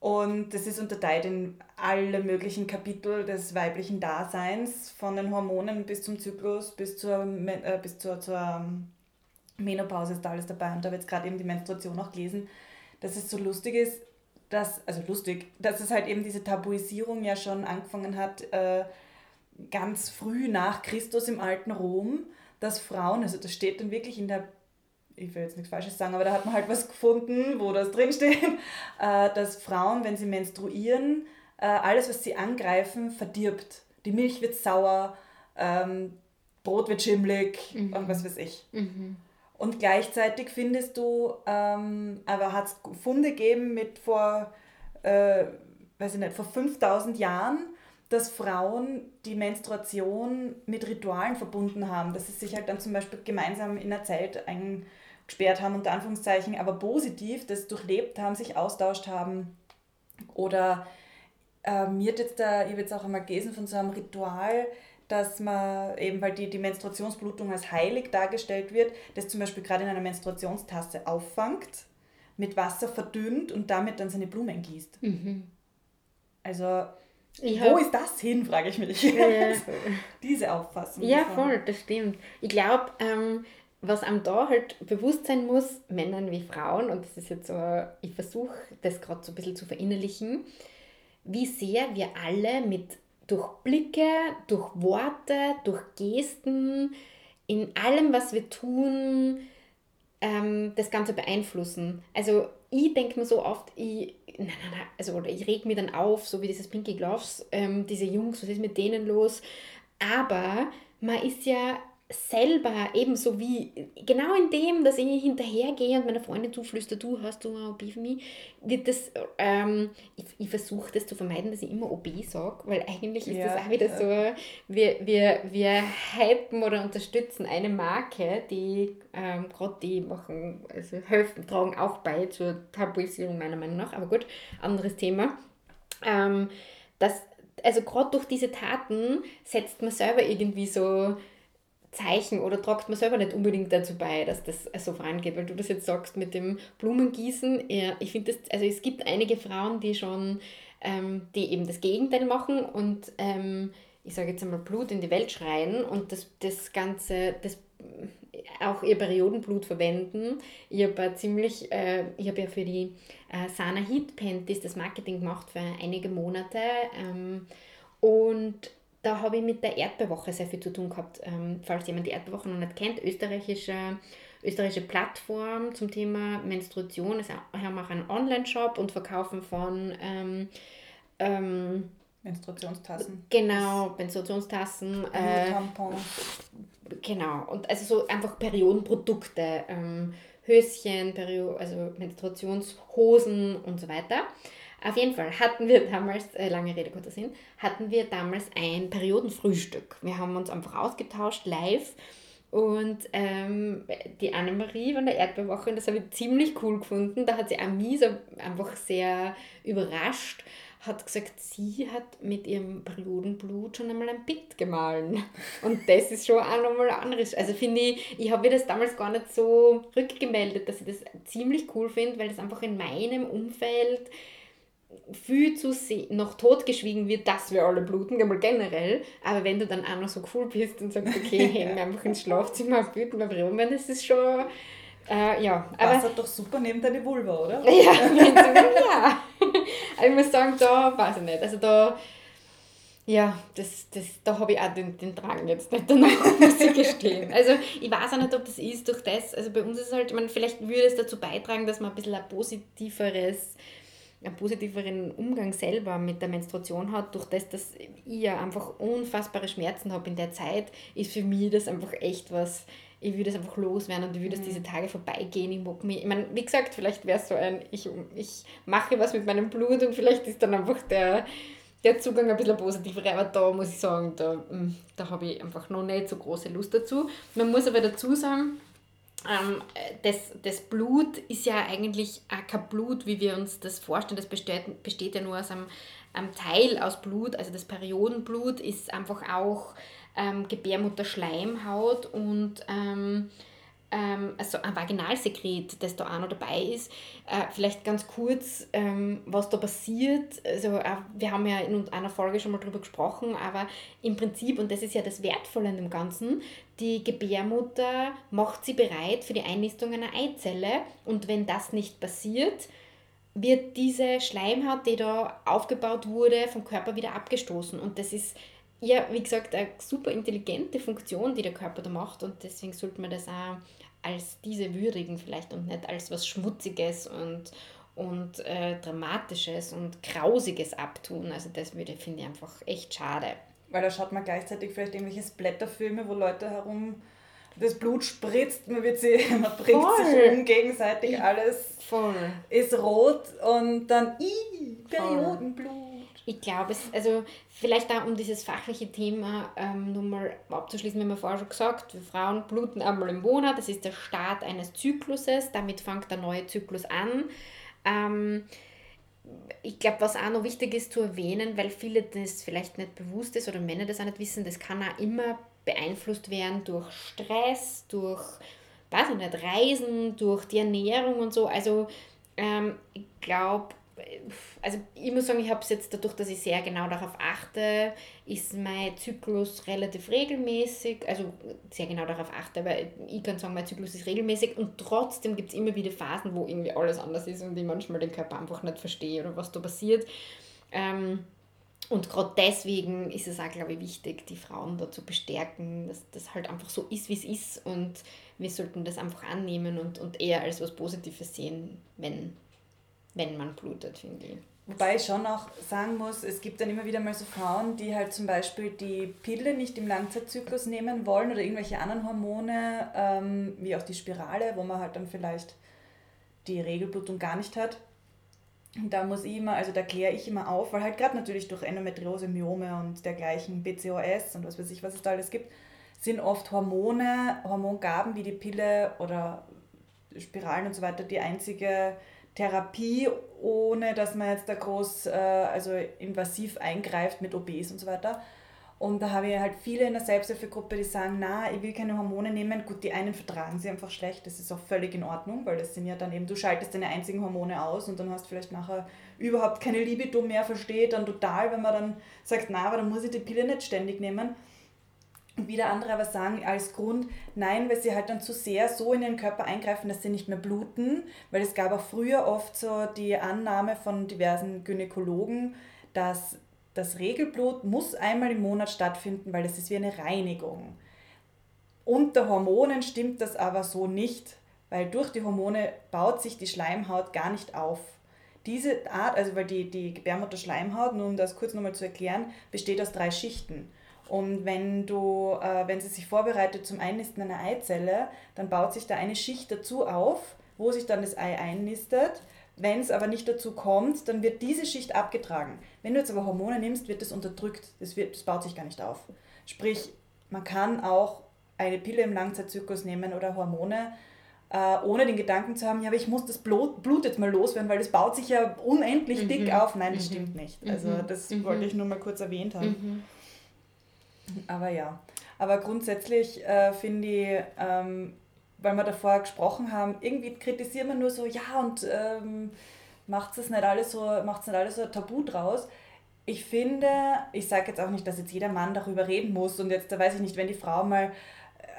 und das ist unterteilt in alle möglichen Kapitel des weiblichen Daseins, von den Hormonen bis zum Zyklus, bis zur, äh, bis zur, zur ähm, Menopause ist da alles dabei. Und da wird jetzt gerade eben die Menstruation auch gelesen, dass es so lustig ist, dass, also lustig, dass es halt eben diese Tabuisierung ja schon angefangen hat, äh, ganz früh nach Christus im alten Rom, dass Frauen, also das steht dann wirklich in der, ich will jetzt nichts Falsches sagen, aber da hat man halt was gefunden, wo das drinsteht, [laughs] äh, dass Frauen, wenn sie menstruieren, äh, alles, was sie angreifen, verdirbt. Die Milch wird sauer, ähm, Brot wird schimmlig mhm. und was weiß ich. Mhm. Und gleichzeitig findest du, ähm, aber hat es Funde gegeben mit vor, äh, weiß ich nicht, vor 5000 Jahren, dass Frauen die Menstruation mit Ritualen verbunden haben, dass sie sich halt dann zum Beispiel gemeinsam in einer Zelt eingesperrt haben, unter Anführungszeichen, aber positiv das durchlebt haben, sich austauscht haben. Oder äh, mir hat jetzt da, ich habe jetzt auch einmal gelesen von so einem Ritual, dass man eben, weil die, die Menstruationsblutung als heilig dargestellt wird, das zum Beispiel gerade in einer Menstruationstasse auffangt, mit Wasser verdünnt und damit dann seine Blumen gießt. Mhm. Also ich Wo ist das hin, frage ich mich. Ja, [laughs] Diese Auffassung. Ja, voll, das stimmt. Ich glaube, ähm, was einem da halt bewusst sein muss, Männern wie Frauen, und das ist jetzt so, ich versuche das gerade so ein bisschen zu verinnerlichen, wie sehr wir alle mit durch Blicke, durch Worte, durch Gesten, in allem, was wir tun, ähm, das Ganze beeinflussen. Also ich denke mir so oft, ich, nein, nein, nein, also, ich reg mich dann auf, so wie dieses Pinky Gloves, ähm, diese Jungs, was ist mit denen los? Aber man ist ja selber ebenso wie, genau in dem, dass ich hinterhergehe und meiner Freundin zuflüster, du hast du ein OB für mich, wird das, ähm, ich, ich versuche das zu vermeiden, dass ich immer OB sage, weil eigentlich ist ja, das auch wieder ja. so, wir, wir, wir hypen oder unterstützen eine Marke, die ähm, gerade die machen, also helfen, tragen auch bei zur Tabuisierung meiner Meinung nach, aber gut, anderes Thema. Ähm, das, also gerade durch diese Taten setzt man selber irgendwie so Zeichen oder tragt man selber nicht unbedingt dazu bei, dass das so vorangeht, weil du das jetzt sagst mit dem Blumengießen. Ja, ich finde das, also es gibt einige Frauen, die schon, ähm, die eben das Gegenteil machen und ähm, ich sage jetzt einmal Blut in die Welt schreien und das, das Ganze, das auch ihr Periodenblut verwenden. Ich habe ziemlich, äh, ich habe ja für die äh, Sana Heat Panties das Marketing gemacht für einige Monate ähm, und da habe ich mit der Erdbeerwoche sehr viel zu tun gehabt. Ähm, falls jemand die Erdbeerwoche noch nicht kennt, österreichische, österreichische Plattform zum Thema Menstruation. Sie haben auch einen Online-Shop und verkaufen von ähm, ähm, Menstruationstassen. Genau, Menstruationstassen. Äh, Tampons. Genau, und also so einfach Periodenprodukte, ähm, Höschen, Perio also Menstruationshosen und so weiter. Auf jeden Fall hatten wir damals, äh, lange Rede, kurzer Sinn, hatten wir damals ein Periodenfrühstück. Wir haben uns einfach ausgetauscht, live. Und ähm, die Annemarie von der Erdbeerwoche, das habe ich ziemlich cool gefunden. Da hat sie mich so einfach sehr überrascht, hat gesagt, sie hat mit ihrem Periodenblut schon einmal ein Bild gemahlen. Und das ist schon auch nochmal anderes. Also finde ich, ich habe mir das damals gar nicht so rückgemeldet, dass ich das ziemlich cool finde, weil das einfach in meinem Umfeld viel zu noch totgeschwiegen wird, dass wir alle bluten, einmal generell. Aber wenn du dann auch noch so cool bist und sagst, okay, [laughs] hängen wir einfach ins Schlafzimmer auf bluten wir Blumen, das ist schon. Äh, ja, aber. Das hat doch super neben deine Vulva, oder? [laughs] Ja, ja. aber ich muss sagen, da weiß ich nicht. Also da. Ja, das, das, da habe ich auch den, den Drang jetzt nicht danach, [laughs] muss ich gestehen. Also ich weiß auch nicht, ob das ist durch das, also bei uns ist es halt, ich meine, vielleicht würde es dazu beitragen, dass man ein bisschen ein positiveres einen positiveren Umgang selber mit der Menstruation hat, durch das, dass ich ja einfach unfassbare Schmerzen habe in der Zeit, ist für mich das einfach echt was, ich würde es einfach loswerden und ich würde mhm. diese Tage vorbeigehen. Ich mag mich, ich meine, wie gesagt, vielleicht wäre es so ein, ich, ich mache was mit meinem Blut und vielleicht ist dann einfach der, der Zugang ein bisschen positiver, aber da muss ich sagen, da, mm, da habe ich einfach noch nicht so große Lust dazu. Man muss aber dazu sagen, ähm, das, das Blut ist ja eigentlich kein Blut, wie wir uns das vorstellen. Das besteht, besteht ja nur aus einem, einem Teil aus Blut. Also das Periodenblut ist einfach auch ähm, Gebärmutterschleimhaut und ähm, ähm, also ein Vaginalsekret, das da auch noch dabei ist. Äh, vielleicht ganz kurz, ähm, was da passiert. Also, äh, wir haben ja in einer Folge schon mal drüber gesprochen, aber im Prinzip, und das ist ja das Wertvolle an dem Ganzen, die Gebärmutter macht sie bereit für die Einnistung einer Eizelle und wenn das nicht passiert, wird diese Schleimhaut, die da aufgebaut wurde, vom Körper wieder abgestoßen. Und das ist ja, wie gesagt, eine super intelligente Funktion, die der Körper da macht und deswegen sollte man das auch als diese würdigen vielleicht und nicht als was Schmutziges und, und äh, Dramatisches und Grausiges abtun. Also das würde, finde ich einfach echt schade. Weil da schaut man gleichzeitig vielleicht irgendwelche Splatterfilme, wo Leute herum das Blut spritzt, man wird sie, [laughs] man bringt Voll. sich um gegenseitig, alles Voll. ist rot und dann, i Periodenblut ich glaube, es, also vielleicht auch um dieses fachliche Thema ähm, nochmal abzuschließen, wir vorher schon gesagt, wir Frauen bluten einmal im Monat, das ist der Start eines Zykluses, damit fängt der neue Zyklus an. Ähm, ich glaube, was auch noch wichtig ist zu erwähnen, weil viele das vielleicht nicht bewusst ist oder Männer das auch nicht wissen, das kann auch immer beeinflusst werden durch Stress, durch, weiß ich nicht, Reisen, durch die Ernährung und so. Also ähm, ich glaube, also ich muss sagen, ich habe es jetzt dadurch, dass ich sehr genau darauf achte, ist mein Zyklus relativ regelmäßig, also sehr genau darauf achte, aber ich kann sagen, mein Zyklus ist regelmäßig und trotzdem gibt es immer wieder Phasen, wo irgendwie alles anders ist und ich manchmal den Körper einfach nicht verstehe oder was da passiert. Ähm, und gerade deswegen ist es auch, glaube ich, wichtig, die Frauen da zu bestärken, dass das halt einfach so ist, wie es ist und wir sollten das einfach annehmen und, und eher als was Positives sehen, wenn wenn man blutet, finde ich. Wobei ich schon auch sagen muss, es gibt dann immer wieder mal so Frauen, die halt zum Beispiel die Pille nicht im Langzeitzyklus nehmen wollen oder irgendwelche anderen Hormone, ähm, wie auch die Spirale, wo man halt dann vielleicht die Regelblutung gar nicht hat. Und da muss ich immer, also da kläre ich immer auf, weil halt gerade natürlich durch Endometriose, Myome und dergleichen BCOS und was weiß ich, was es da alles gibt, sind oft Hormone, Hormongaben wie die Pille oder Spiralen und so weiter die einzige Therapie, ohne dass man jetzt da groß, äh, also invasiv eingreift mit OBs und so weiter. Und da habe ich halt viele in der Selbsthilfegruppe, die sagen, na, ich will keine Hormone nehmen. Gut, die einen vertragen sie einfach schlecht, das ist auch völlig in Ordnung, weil das sind ja dann eben, du schaltest deine einzigen Hormone aus und dann hast vielleicht nachher überhaupt keine Libido mehr, versteht dann total, wenn man dann sagt, na, aber dann muss ich die Pille nicht ständig nehmen. Wieder andere aber sagen als Grund, nein, weil sie halt dann zu sehr so in den Körper eingreifen, dass sie nicht mehr bluten. Weil es gab auch früher oft so die Annahme von diversen Gynäkologen, dass das Regelblut muss einmal im Monat stattfinden, weil das ist wie eine Reinigung. Unter Hormonen stimmt das aber so nicht, weil durch die Hormone baut sich die Schleimhaut gar nicht auf. Diese Art, also weil die, die Gebärmutterschleimhaut, nur um das kurz nochmal zu erklären, besteht aus drei Schichten. Und wenn, du, äh, wenn sie sich vorbereitet zum Einnisten einer Eizelle, dann baut sich da eine Schicht dazu auf, wo sich dann das Ei einnistet. Wenn es aber nicht dazu kommt, dann wird diese Schicht abgetragen. Wenn du jetzt aber Hormone nimmst, wird das unterdrückt. Das, wird, das baut sich gar nicht auf. Sprich, man kann auch eine Pille im Langzeitzyklus nehmen oder Hormone, äh, ohne den Gedanken zu haben, ja, aber ich muss das Blut, Blut jetzt mal loswerden, weil das baut sich ja unendlich mhm. dick auf. Nein, das mhm. stimmt nicht. Also mhm. das mhm. wollte ich nur mal kurz erwähnt haben. Aber ja, aber grundsätzlich äh, finde ich, ähm, weil wir davor gesprochen haben, irgendwie kritisieren wir nur so, ja und ähm, macht es nicht alles so, macht's nicht alles so Tabu draus. Ich finde, ich sage jetzt auch nicht, dass jetzt jeder Mann darüber reden muss und jetzt, da weiß ich nicht, wenn die Frau mal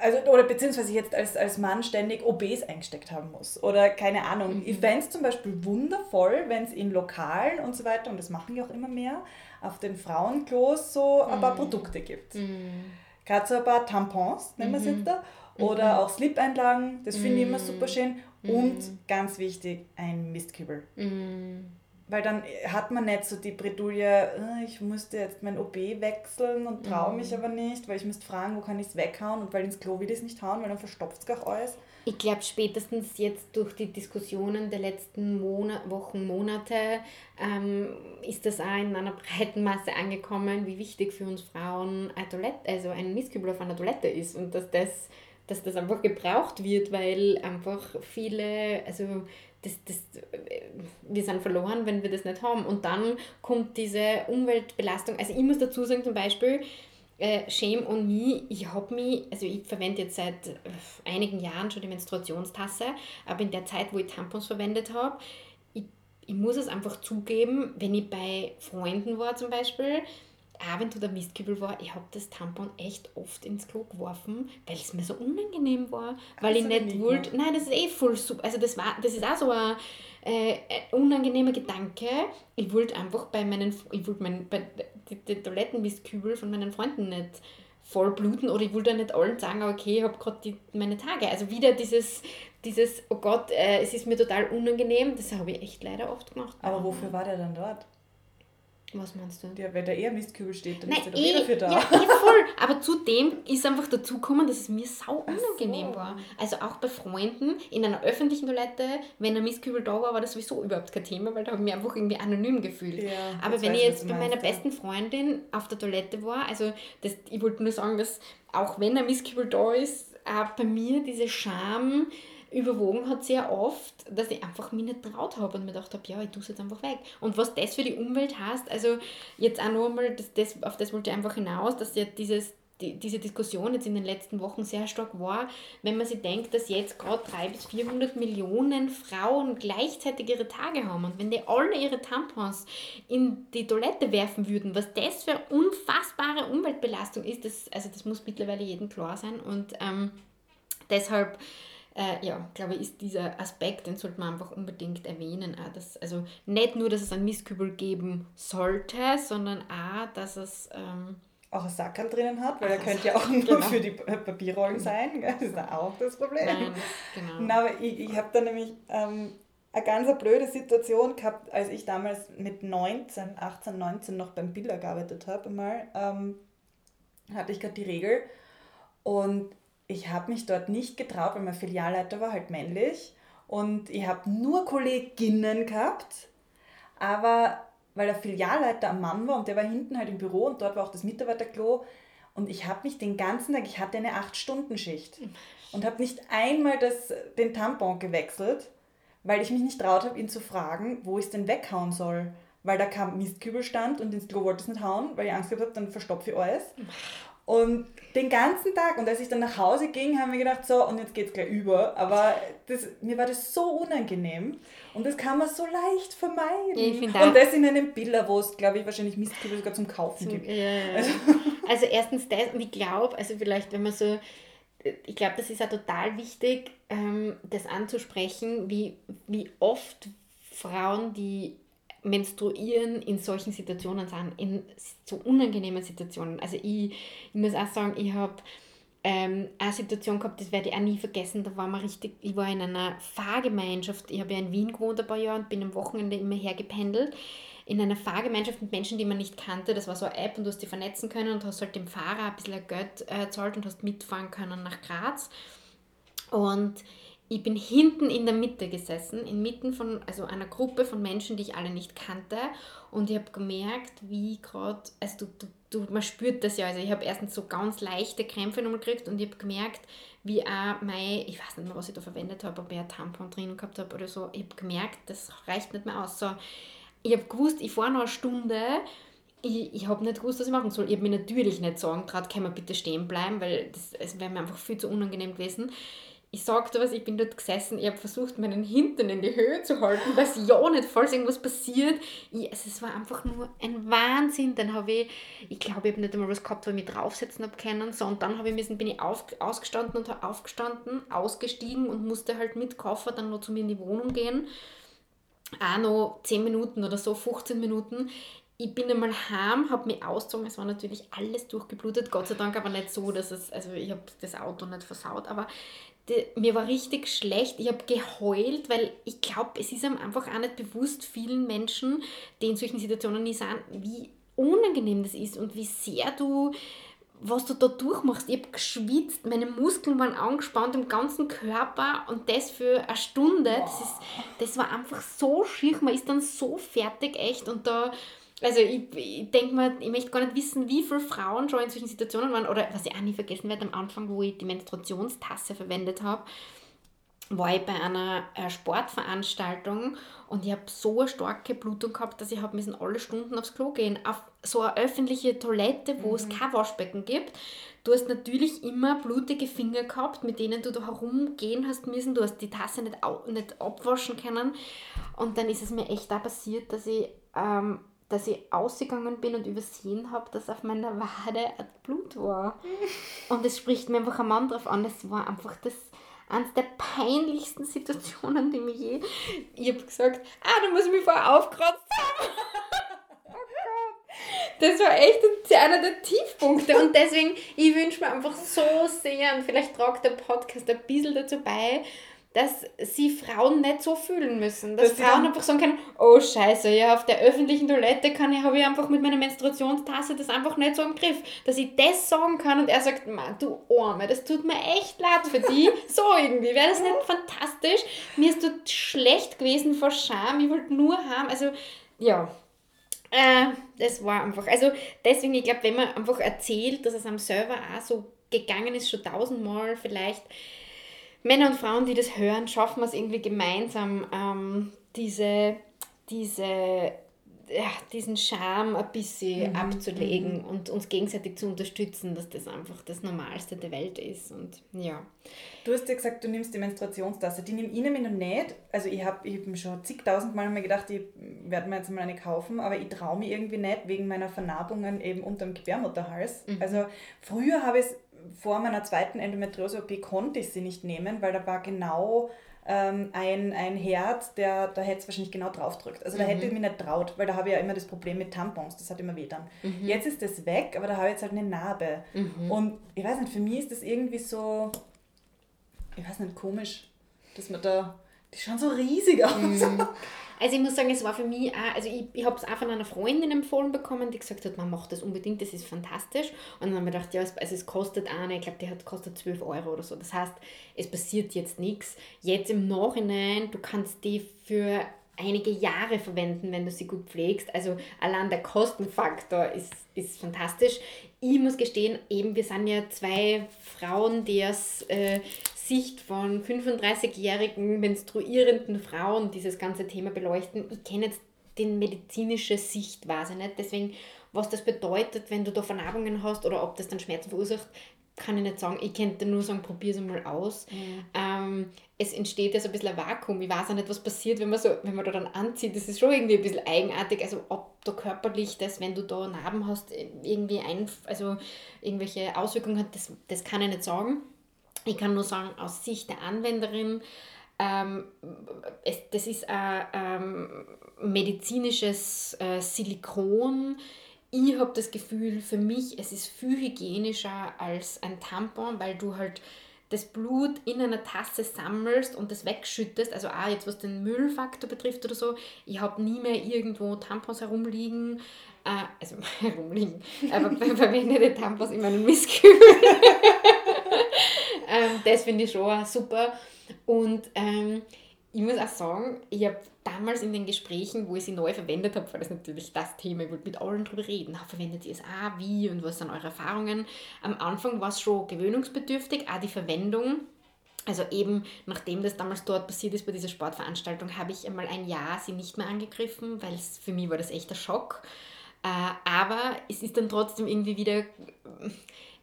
also, oder beziehungsweise jetzt als, als Mann ständig OBs eingesteckt haben muss. Oder keine Ahnung. Mhm. Ich fände es zum Beispiel wundervoll, wenn es in Lokalen und so weiter, und das machen ja auch immer mehr, auf den Frauenklos so ein paar mhm. Produkte gibt. Mhm. Gerade so ein paar Tampons, nennen wir es jetzt da. Oder auch Slip-Einlagen, das finde ich immer super schön. Und ganz wichtig, ein Mistkübel. Weil dann hat man nicht so die Bredouille, äh, ich musste jetzt mein OB wechseln und traue mich aber nicht, weil ich müsste fragen, wo kann ich es weghauen und weil ins Klo will ich es nicht hauen, weil dann verstopft es auch alles. Ich glaube, spätestens jetzt durch die Diskussionen der letzten Monat, Wochen, Monate ähm, ist das auch in einer [laughs] breiten Masse angekommen, wie wichtig für uns Frauen ein Toilette, also ein Mistkübel auf einer Toilette ist und dass das, dass das einfach gebraucht wird, weil einfach viele, also das, das, wir sind verloren, wenn wir das nicht haben. Und dann kommt diese Umweltbelastung. Also ich muss dazu sagen, zum Beispiel, äh, Shame on me, ich habe mich, also ich verwende jetzt seit äh, einigen Jahren schon die Menstruationstasse, aber in der Zeit, wo ich Tampons verwendet habe, ich, ich muss es einfach zugeben, wenn ich bei Freunden war zum Beispiel, auch wenn du der Mistkübel war, ich habe das Tampon echt oft ins Klo geworfen, weil es mir so unangenehm war, weil Das ich nicht wollte, nein, das ist eh voll super, also das war, das ist auch so ein äh, ein unangenehmer Gedanke. Ich wollte einfach bei meinen, ich wollte mein, bei den Toilettenmistkübel von meinen Freunden nicht voll bluten oder ich wollte nicht allen sagen, okay, ich habe gerade meine Tage. Also wieder dieses, dieses oh Gott, äh, es ist mir total unangenehm, das habe ich echt leider oft gemacht. Aber wofür war der dann dort? Was meinst du? Der, wenn da eher Mistkübel steht, dann Nein, ist er doch eh, dafür da. ja, eh [laughs] voll. Aber zudem ist einfach dazu gekommen, dass es mir sau unangenehm so. war. Also auch bei Freunden in einer öffentlichen Toilette, wenn ein Mistkübel da war, war das sowieso überhaupt kein Thema, weil da habe ich mich einfach irgendwie anonym gefühlt. Ja, Aber wenn ich jetzt bei meinst, meiner ja. besten Freundin auf der Toilette war, also das, ich wollte nur sagen, dass auch wenn ein Mistkübel da ist, auch bei mir diese Scham überwogen hat sehr oft, dass ich einfach mich nicht traut habe und mir gedacht habe, ja, ich tue es jetzt einfach weg. Und was das für die Umwelt heißt, also jetzt auch noch einmal, das, das, auf das wollte ich einfach hinaus, dass ja dieses die, diese Diskussion jetzt in den letzten Wochen sehr stark war, wenn man sich denkt, dass jetzt gerade 300 bis 400 Millionen Frauen gleichzeitig ihre Tage haben und wenn die alle ihre Tampons in die Toilette werfen würden, was das für unfassbare Umweltbelastung ist, das, also das muss mittlerweile jedem klar sein und ähm, deshalb äh, ja, glaube ich, ist dieser Aspekt, den sollte man einfach unbedingt erwähnen. Auch, dass, also nicht nur, dass es einen Mistkübel geben sollte, sondern auch, dass es ähm, Auch ein Sackerl drinnen hat, weil er könnte ja auch nur genau. für die Pa- Papierrollen sein. gell? Das ist auch das Problem. nein, genau. Na, aber ich, ich habe da nämlich ähm, eine ganz blöde Situation gehabt, als ich damals mit 19, 18, 19 noch beim Biller gearbeitet habe. Einmal ähm, hatte ich gerade die Regel und ich habe mich dort nicht getraut, weil mein Filialleiter war halt männlich und ich habe nur Kolleginnen gehabt, aber weil der Filialleiter ein Mann war und der war hinten halt im Büro und dort war auch das Mitarbeiterklo und ich habe mich den ganzen Tag, ich hatte eine 8-Stunden-Schicht und habe nicht einmal das, den Tampon gewechselt, weil ich mich nicht traut habe, ihn zu fragen, wo ich es denn weghauen soll. Weil da kam Mistkübel stand und ins Klo wollte ich es nicht hauen, weil ich Angst gehabt habe, dann verstopfe ich alles. Und den ganzen Tag, und als ich dann nach Hause ging, haben wir gedacht, so, und jetzt geht es gleich über. Aber das, mir war das so unangenehm. Und das kann man so leicht vermeiden. Ich find und das in einem Biller, wo es, glaube ich, wahrscheinlich Mistkübel sogar zum Kaufen So, gibt. ja, ja, ja. Also erstens das, und ich glaube, also vielleicht, wenn man so, ich glaube, das ist ja total wichtig, ähm, das anzusprechen, wie, wie oft Frauen, die menstruieren, in solchen Situationen sind, in so unangenehmen Situationen. Also ich, ich muss auch sagen, ich habe ähm, eine Situation gehabt, das werde ich auch nie vergessen, da war man richtig, ich war in einer Fahrgemeinschaft, ich habe ja in Wien gewohnt ein paar Jahre und bin am Wochenende immer hergependelt, in einer Fahrgemeinschaft mit Menschen, die man nicht kannte, das war so eine App und du hast dich vernetzen können und hast halt dem Fahrer ein bisschen Geld äh, zahlt und hast mitfahren können nach Graz. Und ich bin hinten in der Mitte gesessen, inmitten von also einer Gruppe von Menschen, die ich alle nicht kannte. Und ich habe gemerkt, wie gerade, also du, du, du, man spürt das ja. Also ich habe erstens so ganz leichte Krämpfe nochmal gekriegt und ich habe gemerkt, wie auch mein, ich weiß nicht mehr, was ich da verwendet habe, ob ich ein Tampon drin gehabt habe oder so. Ich habe gemerkt, das reicht nicht mehr aus. So, ich habe gewusst, ich fahre noch eine Stunde. Ich, ich habe nicht gewusst, was ich machen soll. Ich habe mir natürlich nicht sagen traut, kann man bitte stehen bleiben, weil das, es wäre mir einfach viel zu unangenehm gewesen ich sagte was, ich bin dort gesessen, ich habe versucht, meinen Hintern in die Höhe zu halten, dass ja nicht, falls irgendwas passiert. Ich, also es war einfach nur ein Wahnsinn. Dann habe ich, ich glaube, ich habe nicht einmal was gehabt, wo ich mich draufsetzen habe können. So, und dann habe ich müssen, bin ich auf, ausgestanden und habe aufgestanden, ausgestiegen und musste halt mit Koffer dann noch zu mir in die Wohnung gehen. Auch noch 10 Minuten oder so, 15 Minuten. Ich bin einmal heim, habe mich ausgezogen, es war natürlich alles durchgeblutet, Gott sei Dank aber nicht so, dass es, also ich habe das Auto nicht versaut, aber die, mir war richtig schlecht. Ich habe geheult, weil ich glaube, es ist einem einfach auch nicht bewusst, vielen Menschen, die in solchen Situationen nie sind, wie unangenehm das ist und wie sehr du, was du da durchmachst. Ich habe geschwitzt, meine Muskeln waren angespannt im ganzen Körper und das für eine Stunde. Das, ist, das war einfach so schier. Man ist dann so fertig, echt. Und da, also ich, ich denke mal, ich möchte gar nicht wissen, wie viele Frauen schon in solchen Situationen waren. Oder was ich auch nie vergessen werde, am Anfang, wo ich die Menstruationstasse verwendet habe, war ich bei einer äh, Sportveranstaltung und ich habe so eine starke Blutung gehabt, dass ich habe müssen alle Stunden aufs Klo gehen. Auf so eine öffentliche Toilette, wo mhm. es kein Waschbecken gibt. Du hast natürlich immer blutige Finger gehabt, mit denen du da herumgehen hast müssen. Du hast die Tasse nicht, nicht abwaschen können. Und dann ist es mir echt auch passiert, dass ich, ähm, dass ich ausgegangen bin und übersehen habe, dass auf meiner Wade ein Blut war. [laughs] Und es spricht mir einfach ein Mann drauf an. Das war einfach das eines der peinlichsten Situationen, die mir je. Ich habe gesagt, ah, da muss ich mich vorher aufkratzt haben. oh. [laughs] Das war echt einer der Tiefpunkte. Und deswegen, ich wünsche mir einfach so sehr, und vielleicht tragt der Podcast ein bisschen dazu bei, dass sie Frauen nicht so fühlen müssen. Dass das Frauen einfach sagen können, oh scheiße, ja, auf der öffentlichen Toilette kann ich, habe ich einfach mit meiner Menstruationstasse das einfach nicht so im Griff. Dass ich das sagen kann und er sagt, man, du Arme, das tut mir echt leid für die. [laughs] so irgendwie, wäre das nicht fantastisch? Mir ist dort schlecht gewesen vor Scham, ich wollte nur haben, also ja, äh, das war einfach, also deswegen, ich glaube, wenn man einfach erzählt, dass es am Server auch so gegangen ist, schon tausendmal vielleicht, Männer und Frauen, die das hören, schaffen wir es irgendwie gemeinsam, ähm, diese, diese, ja, diesen Charme ein bisschen mhm. abzulegen mhm. und uns gegenseitig zu unterstützen, dass das einfach das Normalste der Welt ist. Und ja. Du hast ja gesagt, du nimmst die Menstruationstasse. Die nehme ich nämlich noch nicht. Also ich habe hab schon zigtausend Mal mir gedacht, ich werde mir jetzt mal eine kaufen, aber ich traue mich irgendwie nicht wegen meiner Vernarbungen eben unter dem Gebärmutterhals. Mhm. Also früher habe ich es vor meiner zweiten Endometriose-OP konnte ich sie nicht nehmen, weil da war genau ähm, ein, ein Herd, der, da hätte es wahrscheinlich genau drauf drückt. Also da mhm. hätte ich mich nicht traut, weil da habe ich ja immer das Problem mit Tampons, das hat immer weh dann. Mhm. Jetzt ist das weg, aber da habe ich jetzt halt eine Narbe. Mhm. Und ich weiß nicht, für mich ist das irgendwie so, ich weiß nicht, komisch, dass man da, die schauen so riesig aus. [laughs] Also ich muss sagen, es war für mich auch, also ich, ich habe es auch von einer Freundin empfohlen bekommen, die gesagt hat, man macht das unbedingt, das ist fantastisch. Und dann haben wir gedacht, ja, es, also es kostet eine, ich glaube, die hat kostet 12 Euro oder so. Das heißt, es passiert jetzt nichts. Jetzt im Nachhinein, du kannst die für einige Jahre verwenden, wenn du sie gut pflegst. Also allein der Kostenfaktor ist, ist fantastisch. Ich muss gestehen, eben wir sind ja zwei Frauen, die aus äh, Sicht von 35-jährigen menstruierenden Frauen dieses ganze Thema beleuchten. Ich kenne jetzt die medizinische Sicht, weiß ich nicht. Deswegen, was das bedeutet, wenn du da Vernarbungen hast oder ob das dann Schmerzen verursacht, kann ich nicht sagen. Ich könnte nur sagen, probier es mal aus. Mhm. Ähm, es entsteht ja so ein bisschen ein Vakuum. Ich weiß auch nicht, was passiert, wenn man, so, wenn man da dann anzieht. Das ist schon irgendwie ein bisschen eigenartig. Also ob da körperlich das, wenn du da Narben hast, irgendwie ein, also irgendwelche Auswirkungen hat, das, das kann ich nicht sagen. Ich kann nur sagen, aus Sicht der Anwenderin, ähm, es, das ist ein ähm, medizinisches äh, Silikon. Ich habe das Gefühl, für mich, es ist viel hygienischer als ein Tampon, weil du halt das Blut in einer Tasse sammelst und das wegschüttest, also auch jetzt was den Müllfaktor betrifft oder so, ich habe nie mehr irgendwo Tampons herumliegen, äh, also [laughs] herumliegen, aber [laughs] verwendete Tampons in meinem Misskübel. [laughs] ähm, das finde ich schon super. Und ähm, ich muss auch sagen, ich habe damals in den Gesprächen, wo ich sie neu verwendet habe, war das natürlich das Thema, ich wollte mit allen drüber reden. Verwendet ihr es auch, wie und was sind eure Erfahrungen? Am Anfang war es schon gewöhnungsbedürftig, auch die Verwendung. Also eben, nachdem das damals dort passiert ist bei dieser Sportveranstaltung, habe ich einmal ein Jahr sie nicht mehr angegriffen, weil für mich war das echt ein Schock. Äh, aber es ist dann trotzdem irgendwie wieder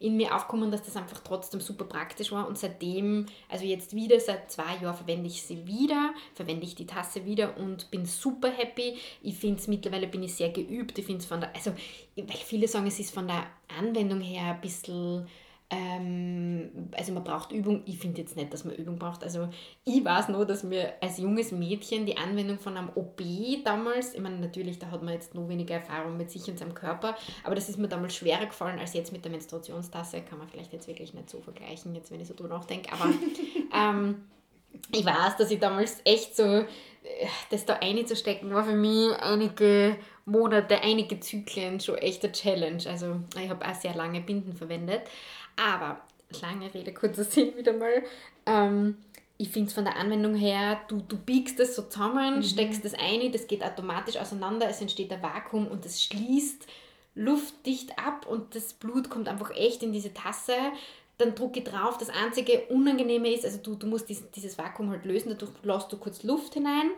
in mir aufgekommen, dass das einfach trotzdem super praktisch war. Und seitdem, also jetzt wieder, seit zwei Jahren verwende ich sie wieder, verwende ich die Tasse wieder und bin super happy. Ich finde es mittlerweile bin ich sehr geübt. Ich finde es von der, also weil viele sagen, es ist von der Anwendung her ein bisschen ähm, also man braucht Übung. Ich finde jetzt nicht, dass man Übung braucht. Also ich weiß nur, dass mir als junges Mädchen die Anwendung von einem OB damals, ich meine natürlich, da hat man jetzt nur weniger Erfahrung mit sich und seinem Körper, aber das ist mir damals schwerer gefallen als jetzt mit der Menstruationstasse. Kann man vielleicht jetzt wirklich nicht so vergleichen, jetzt wenn ich so drüber nachdenke. Aber [laughs] ähm, ich weiß, dass ich damals echt so, äh, das da einzustecken war für mich einige Monate, einige Zyklen schon echt eine Challenge. Also ich habe auch sehr lange Binden verwendet. Aber, lange Rede, kurzer Sinn wieder mal. Ähm, ich finde es von der Anwendung her, du, du biegst es so zusammen, mhm. steckst es ein, das geht automatisch auseinander, es entsteht ein Vakuum und es schließt luftdicht ab und das Blut kommt einfach echt in diese Tasse. dann drücke ich drauf. Das einzige Unangenehme ist, also du, du musst dieses, dieses Vakuum halt lösen, dadurch lässt du kurz Luft hinein.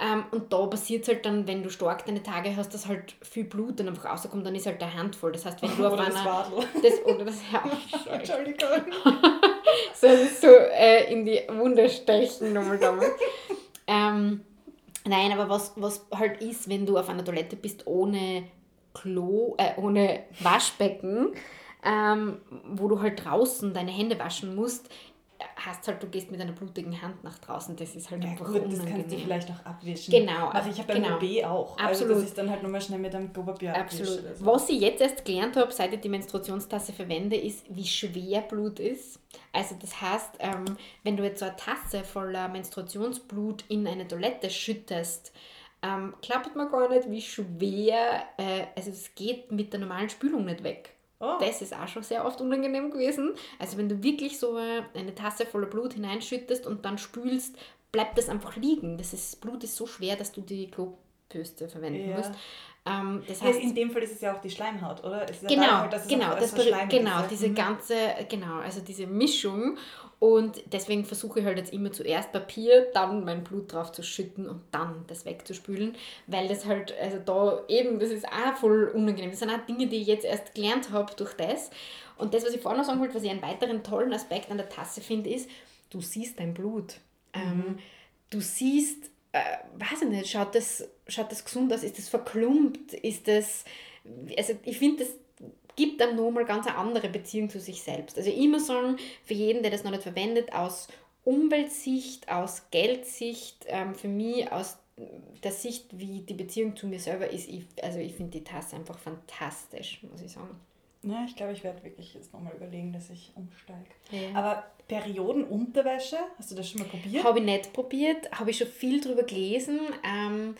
Ähm, und da passiert es halt dann, wenn du stark deine Tage hast, dass halt viel Blut dann einfach rauskommt, dann ist halt der Handvoll. Das heißt, wenn du [laughs] auf Oder einer... das Wadl. Das, oder das ja, [laughs] Entschuldigung. [laughs] so, so äh, in die Wunde stechen nochmal damit. ähm, nein, aber was, was halt ist, wenn du auf einer Toilette bist ohne Klo, äh, ohne Waschbecken, ähm, wo du halt draußen deine Hände waschen musst, hast halt, du gehst mit einer blutigen Hand nach draußen. Das ist halt Ja, einfach gut, das kannst du unangenehm. vielleicht auch abwischen. Genau, Also ich habe beim genau. OB auch. Also Absolut. das ist dann halt nochmal schnell mit einem Klopapier Absolut. abwischen oder so. Was ich jetzt erst gelernt habe, seit ich die Menstruationstasse verwende, ist, wie schwer Blut ist. Also das heißt, ähm, wenn du jetzt so eine Tasse voller Menstruationsblut in eine Toilette schüttest, ähm, klappt man gar nicht, wie schwer, äh, also es geht mit der normalen Spülung nicht weg. Oh. Das ist auch schon sehr oft unangenehm gewesen. Also wenn du wirklich so eine Tasse voller Blut hineinschüttest und dann spülst, bleibt das einfach liegen. Das ist, Blut ist so schwer, dass du die Klobürste verwenden Ja. musst. Ähm, das Ja, heißt, in dem Fall ist es ja auch die Schleimhaut, oder? Ja Genau, da halt, genau, das so genau, ja. diese Mhm. ganze, genau, also diese Mischung. Und deswegen versuche ich halt jetzt immer zuerst Papier, dann mein Blut drauf zu schütten und dann das wegzuspülen, weil das halt, also da eben, das ist auch voll unangenehm. Das sind auch Dinge, die ich jetzt erst gelernt habe durch das. Und das, was ich vorhin noch sagen wollte, was ich einen weiteren tollen Aspekt an der Tasse finde, ist, du siehst dein Blut. Ähm, du siehst, äh, weiß ich nicht, schaut das, schaut das gesund aus? Ist das verklumpt? Ist das, also ich finde, das gibt einem nochmal ganz eine andere Beziehung zu sich selbst. Also immer sagen, für jeden, der das noch nicht verwendet, aus Umweltsicht, aus Geldsicht, ähm, für mich aus der Sicht, wie die Beziehung zu mir selber ist, ich, also ich finde die Tasse einfach fantastisch, muss ich sagen. Ja, ich glaube, ich werde wirklich jetzt nochmal überlegen, dass ich umsteige. Ja. Aber Periodenunterwäsche, hast du das schon mal probiert? Habe ich nicht probiert, habe ich schon viel drüber gelesen. Ähm,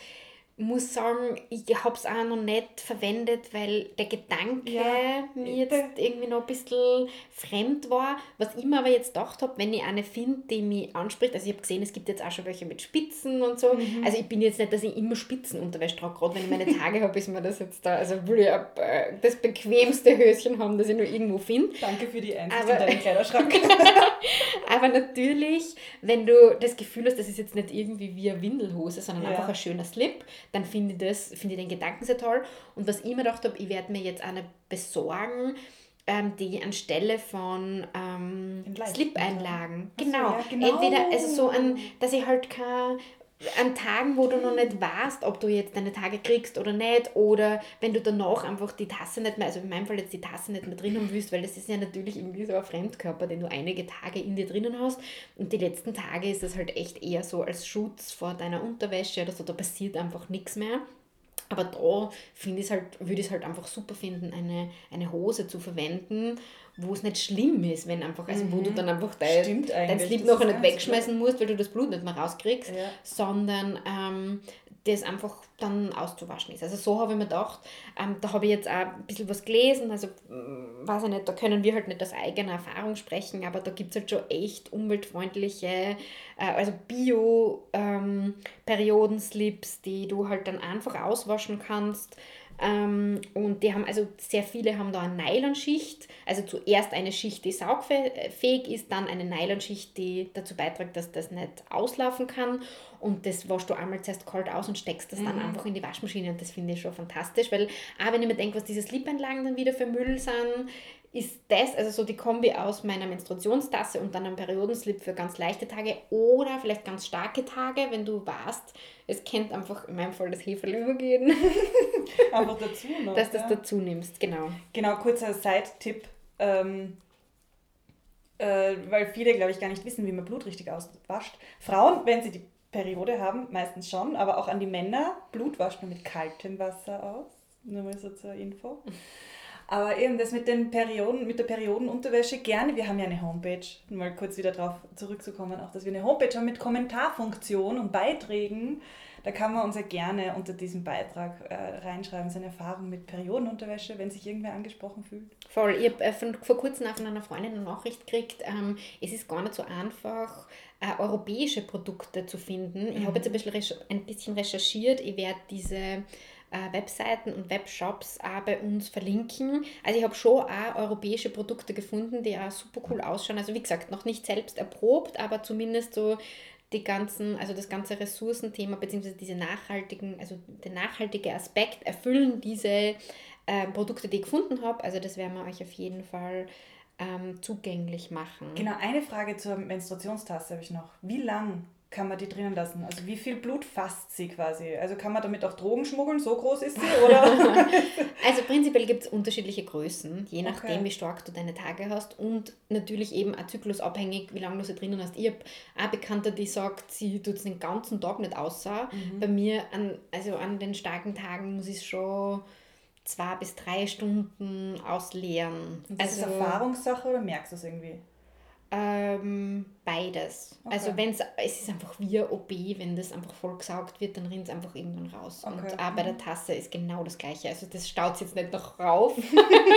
muss sagen, ich habe es auch noch nicht verwendet, weil der Gedanke Ja, mir jetzt irgendwie noch ein bisschen fremd war. Was ich mir aber jetzt gedacht habe, wenn ich eine finde, die mich anspricht, also ich habe gesehen, es gibt jetzt auch schon welche mit Spitzen und so. Mhm. Also ich bin jetzt nicht, dass ich immer Spitzenunterwäsche trage, gerade wenn ich meine Tage habe, ist mir das jetzt da, also will ich äh, das bequemste Höschen haben, das ich nur irgendwo finde. Danke für die Einsicht Aber- in deinen Kleiderschrank. [laughs] [laughs] Aber natürlich, wenn du das Gefühl hast, das ist jetzt nicht irgendwie wie eine Windelhose, sondern Ja. einfach ein schöner Slip, dann finde ich, das, finde ich den Gedanken sehr toll. Und was ich mir gedacht habe, ich werde mir jetzt eine besorgen, ähm, die anstelle von ähm, Slip-Einlagen. So, Genau. ja, genau. Entweder, also so an, dass ich halt kein an Tagen, wo du noch nicht weißt, ob du jetzt deine Tage kriegst oder nicht, oder wenn du danach einfach die Tasse nicht mehr, also in meinem Fall jetzt die Tasse nicht mehr drin haben willst, weil das ist ja natürlich irgendwie so ein Fremdkörper, den du einige Tage in dir drinnen hast und die letzten Tage ist es halt echt eher so als Schutz vor deiner Unterwäsche oder so, da passiert einfach nichts mehr. Aber da finde ich halt, würde ich es halt einfach super finden, eine, eine Hose zu verwenden, wo es nicht schlimm ist, wenn einfach, also wo du dann einfach dein, dein Slip ist nicht wegschmeißen musst, weil du das Blut nicht mehr rauskriegst, Ja. sondern ähm, das einfach dann auszuwaschen ist. Also so habe ich mir gedacht, ähm, da habe ich jetzt auch ein bisschen was gelesen, also mm, weiß ich nicht, da können wir halt nicht aus eigener Erfahrung sprechen, aber da gibt es halt schon echt umweltfreundliche, äh, also Bio-Periodenslips, die du halt dann einfach auswaschen kannst. Ähm, und die haben, also sehr viele haben da eine Nylonschicht, also zuerst eine Schicht, die saugfähig ist, dann eine Nylonschicht, die dazu beiträgt, dass das nicht auslaufen kann. Und das waschst du einmal zuerst kalt aus und steckst das dann einfach in die Waschmaschine. Und das finde ich schon fantastisch, weil auch wenn ich mir denke, was diese Slip-Einlagen dann wieder für Müll sind, ist das, also so die Kombi aus meiner Menstruationstasse und dann einem Periodenslip für ganz leichte Tage oder vielleicht ganz starke Tage, wenn du weißt, es kennt einfach in meinem Fall das Heferl übergehen, [laughs] Einfach [laughs] dazu noch. dass du das ja. dazu nimmst, genau. Genau, kurzer Side-Tipp. Ähm, äh, weil viele, glaube ich, gar nicht wissen, wie man Blut richtig auswascht. Frauen, wenn sie die Periode haben, meistens schon, aber auch an die Männer, Blut wascht man mit kaltem Wasser aus. Nur mal so zur Info. Aber eben das mit den Perioden, mit der Periodenunterwäsche gerne. Wir haben ja eine Homepage, mal kurz wieder darauf zurückzukommen, auch dass wir eine Homepage haben mit Kommentarfunktion und Beiträgen. Da kann man uns ja gerne unter diesem Beitrag äh, reinschreiben, seine Erfahrung mit Periodenunterwäsche, wenn sich irgendwer angesprochen fühlt. Voll. Ich habe äh, von- vor kurzem auch von einer Freundin eine Nachricht gekriegt, ähm, es ist gar nicht so einfach, äh, europäische Produkte zu finden. Ich habe jetzt ein bisschen, ein bisschen recherchiert. Ich werde diese äh, Webseiten und Webshops auch bei uns verlinken. Also ich habe schon auch europäische Produkte gefunden, die auch super cool ausschauen. Also wie gesagt, noch nicht selbst erprobt, aber zumindest so die ganzen, also das ganze Ressourcenthema beziehungsweise diese nachhaltigen, also der nachhaltige Aspekt erfüllen diese äh, Produkte, die ich gefunden habe. Also das werden wir euch auf jeden Fall ähm, zugänglich machen. Genau, eine Frage zur Menstruationstasse habe ich noch. Wie lang kann man die drinnen lassen? Also wie viel Blut fasst sie quasi? Also kann man damit auch Drogen schmuggeln? So groß ist sie? Oder? [laughs] also prinzipiell gibt es unterschiedliche Größen, je nachdem, Okay. wie stark du deine Tage hast und natürlich eben auch zyklusabhängig, wie lange du sie drinnen hast. Ich habe eine Bekannte, die sagt, sie tut es den ganzen Tag nicht außer. Mhm. Bei mir, an, also an den starken Tagen, muss ich es schon zwei bis drei Stunden ausleeren. Und das also, ist Erfahrungssache oder merkst du es irgendwie? Ähm, beides. Okay. Also wenn's, es ist einfach wie OB, wenn das einfach voll gesaugt wird, dann rinnt es einfach irgendwann raus. Okay. Und auch bei der Tasse ist genau das gleiche. Also das staut jetzt nicht noch rauf.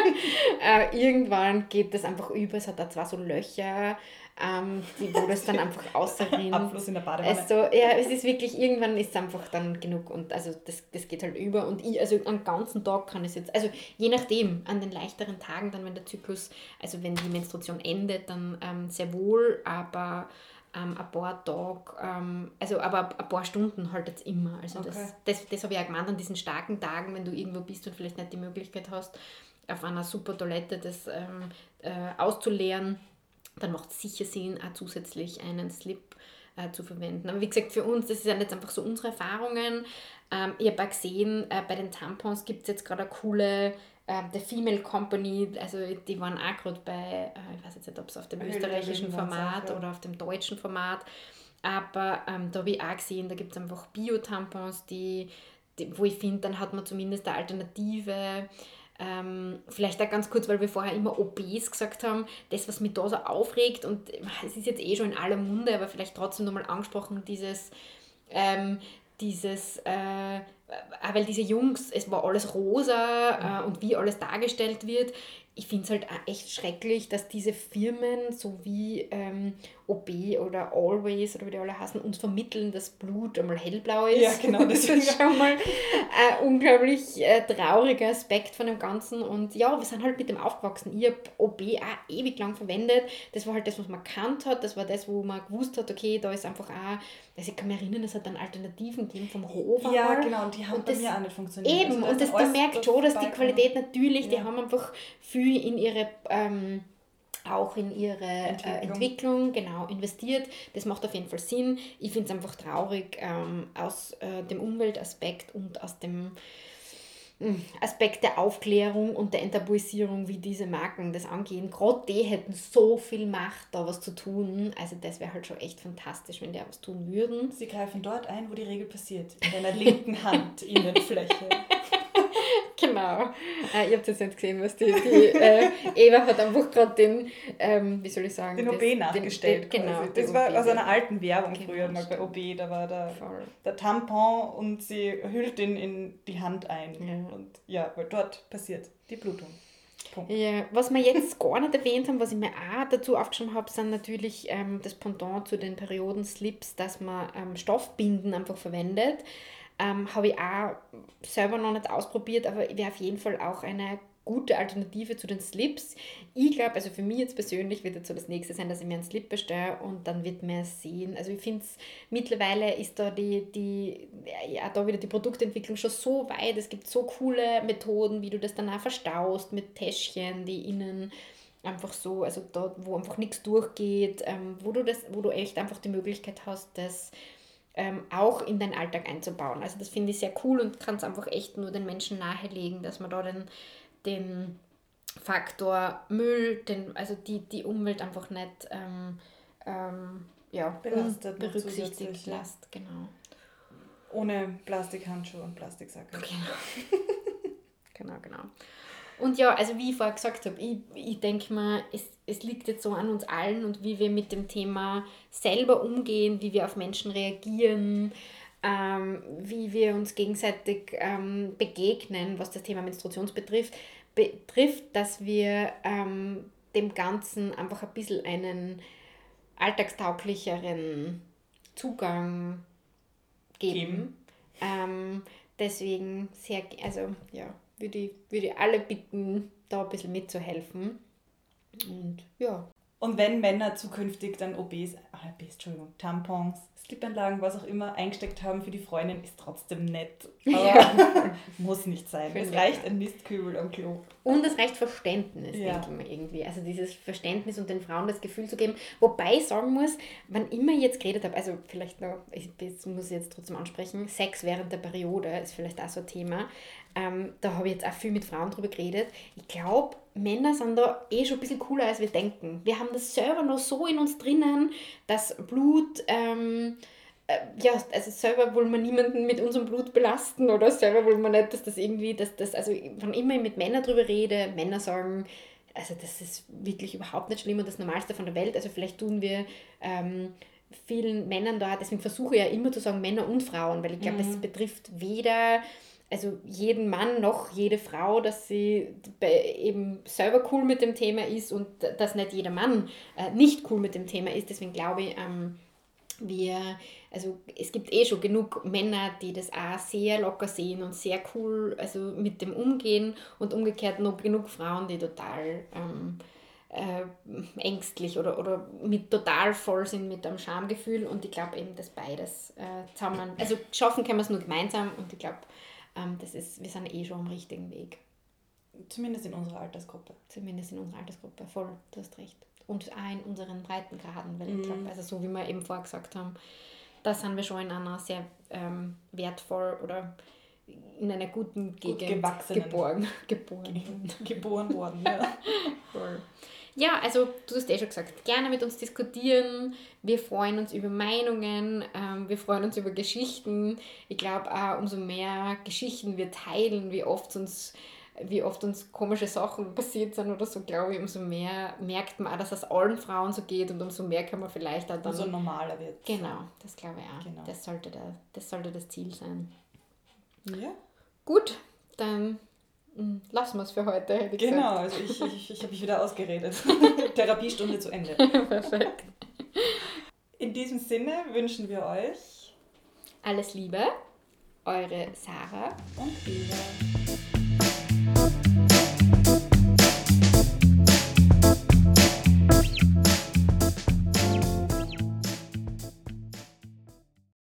[laughs] äh, irgendwann geht das einfach über. Es hat da zwar so Löcher, ähm, die, wo das dann einfach außerrinnt. [laughs] Abfluss in der Badewanne. Also, ja, es ist wirklich, irgendwann ist es einfach dann genug und also das, das geht halt über und ich, also am ganzen Tag kann es jetzt, also je nachdem, an den leichteren Tagen, dann wenn der Zyklus, also wenn die Menstruation endet, dann ähm, sehr wohl, aber ähm, ein paar Tage, ähm, also aber ein paar Stunden halt jetzt immer. Also Okay. das, das, das habe ich auch gemeint an diesen starken Tagen, wenn du irgendwo bist und vielleicht nicht die Möglichkeit hast, auf einer super Toilette das ähm, äh, auszuleeren, dann macht es sicher Sinn, auch zusätzlich einen Slip äh, zu verwenden. Aber wie gesagt, für uns, das sind jetzt einfach so unsere Erfahrungen. Ähm, ich habe auch gesehen, äh, bei den Tampons gibt es jetzt gerade eine coole, äh, The Female Company, also die waren auch gerade bei, äh, ich weiß jetzt nicht, ob es auf dem österreichischen Format oder auf dem deutschen Format, aber ähm, da habe ich auch gesehen, da gibt es einfach Bio-Tampons, die, die, wo ich finde, dann hat man zumindest eine Alternative. Ähm, vielleicht auch ganz kurz, weil wir vorher immer OBs gesagt haben, das, was mich da so aufregt, und es ist jetzt eh schon in aller Munde, aber vielleicht trotzdem nochmal angesprochen, dieses, ähm, dieses, äh, weil diese Jungs, es war alles rosa äh, und wie alles dargestellt wird, ich finde es halt auch echt schrecklich, dass diese Firmen, so wie ähm, OB oder Always oder wie die alle heißen, uns vermitteln, dass Blut einmal hellblau ist. Ja, genau, das [laughs] ist schon mal ein unglaublich äh, trauriger Aspekt von dem Ganzen. Und ja, wir sind halt mit dem aufgewachsen. Ich habe OB auch ewig lang verwendet. Das war halt das, was man kannt hat. Das war das, wo man gewusst hat, okay, da ist einfach auch, also ich kann mich erinnern, es hat dann Alternativen gegeben vom Hofer. ja, genau, und die haben Und bei das- mir auch nicht funktioniert. Eben, Also da und das, du alles merkst schon, dass die. Qualität natürlich, die Ja. haben einfach viel in ihre, ähm, auch in ihre Entwicklung. Äh, Entwicklung. Genau, investiert. Das macht auf jeden Fall Sinn. Ich finde es einfach traurig ähm, aus äh, dem Umweltaspekt und aus dem mh, Aspekt der Aufklärung und der Enttabuisierung, wie diese Marken das angehen. Gerade die hätten so viel Macht, da was zu tun. Also das wäre halt schon echt fantastisch, wenn die auch was tun würden. Sie greifen dort ein, wo die Regel passiert. In deiner linken [laughs] Hand, Innenfläche. Genau. Äh, ihr habt jetzt nicht gesehen, was die, die äh, Eva hat einfach gerade den, ähm, wie soll ich sagen, Den OB nachgestellt. Den, genau. den Das war OB, aus einer alten Werbung Genau, früher mal bei. OB. Da war der, Voll. der Tampon und sie hüllt ihn in die Hand ein. Ja. Und ja, weil dort passiert die Blutung. Punkt. Ja, was wir jetzt [laughs] gar nicht erwähnt haben, was ich mir auch dazu aufgeschrieben habe, sind natürlich ähm, das Pendant zu den Periodenslips, dass man ähm, Stoffbinden einfach verwendet. Ähm, habe ich auch selber noch nicht ausprobiert, aber wäre auf jeden Fall auch eine gute Alternative zu den Slips. Ich glaube, also für mich jetzt persönlich wird jetzt so das nächste sein, dass ich mir einen Slip bestelle und dann wird man sehen. Also ich finde es, mittlerweile ist da die, die, ja, da wieder die Produktentwicklung schon so weit. Es gibt so coole Methoden, wie du das dann auch verstaust mit Täschchen, die innen einfach so, also da, wo einfach nichts durchgeht, ähm, wo du das, wo du echt einfach die Möglichkeit hast, das ähm, auch in deinen Alltag einzubauen. Also das finde ich sehr cool und kann es einfach echt nur den Menschen nahelegen, dass man da den, den Faktor Müll, den, also die, die Umwelt einfach nicht ähm, ähm, ja, Belastet berücksichtigt lässt. Genau. Ohne Plastikhandschuhe und Plastiksack. Genau. [laughs] genau, genau. Und ja, also wie ich vorher gesagt habe, ich, ich denke mal, es, es liegt jetzt so an uns allen und wie wir mit dem Thema selber umgehen, wie wir auf Menschen reagieren, ähm, wie wir uns gegenseitig ähm, begegnen, was das Thema Menstruation betrifft, betrifft dass wir ähm, dem Ganzen einfach ein bisschen einen alltagstauglicheren Zugang geben. Geben. Ähm, Deswegen sehr, also ja, würde ich, würde ich alle bitten, da ein bisschen mitzuhelfen. Und ja, Und wenn Männer zukünftig dann OBs, ach, OBs, Entschuldigung, Tampons, Slipanlagen, was auch immer eingesteckt haben für die Freundin, ist trotzdem nett. Aber [laughs] muss nicht sein. Finde Es ich reicht ein Mistkübel am Klo. Und es reicht Verständnis, Ja. denke ich mir irgendwie. Also dieses Verständnis und den Frauen das Gefühl zu geben. Wobei ich sagen muss, wann immer ich jetzt geredet habe, also vielleicht noch, ich, das muss ich jetzt trotzdem ansprechen, Sex während der Periode ist vielleicht auch so ein Thema. Ähm, da habe ich jetzt auch viel mit Frauen drüber geredet. Ich glaube, Männer sind da eh schon ein bisschen cooler, als wir denken. Wir haben das selber noch so in uns drinnen, dass Blut... Ähm, äh, ja, also selber wollen wir niemanden mit unserem Blut belasten oder selber wollen wir nicht, dass das irgendwie, dass das, also wann immer ich mit Männern drüber rede, Männer sagen, also das ist wirklich überhaupt nicht schlimm und das Normalste von der Welt. Also vielleicht tun wir ähm, vielen Männern da, deswegen versuche ich ja immer zu sagen Männer und Frauen, weil ich glaube, es betrifft weder also jeden Mann noch jede Frau, dass sie eben selber cool mit dem Thema ist und dass nicht jeder Mann äh, nicht cool mit dem Thema ist. Deswegen glaube ich, ähm, wir, also es gibt eh schon genug Männer, die das auch sehr locker sehen und sehr cool also mit dem umgehen und umgekehrt noch genug Frauen, die total ähm, äh, ängstlich oder, oder mit total voll sind mit einem Schamgefühl und ich glaube eben, dass beides äh, zusammen, also schaffen können wir es nur gemeinsam und ich glaube, das ist, wir sind eh schon am richtigen Weg, Zumindest in unserer Altersgruppe. zumindest in unserer Altersgruppe, voll, du hast recht. Und auch in unseren Breitengraden, weil ich glaube, also so wie wir eben vorher gesagt haben, da sind wir schon in einer sehr ähm, wertvoll oder in einer guten Gut Gegend gewachsenen- geboren. [laughs] geboren. Geboren worden, ja. [laughs] Voll. Ja, also du hast eh schon gesagt, gerne mit uns diskutieren. Wir freuen uns über Meinungen, ähm, wir freuen uns über Geschichten. Ich glaube auch, umso mehr Geschichten wir teilen, wie oft uns wie oft uns komische Sachen passiert sind oder so, glaube ich, umso mehr merkt man auch, dass es allen Frauen so geht und umso mehr kann man vielleicht auch dann... Umso normaler wird genau, das glaube ich auch. Genau. Das, sollte der, das sollte das Ziel sein. Ja, Gut, dann lassen wir es für heute, hätte ich genau. Also ich, ich, ich habe mich wieder ausgeredet. [laughs] Therapiestunde zu Ende. gesagt. [laughs] Perfekt. In diesem Sinne wünschen wir euch Alles Liebe, eure Sarah. und Eva.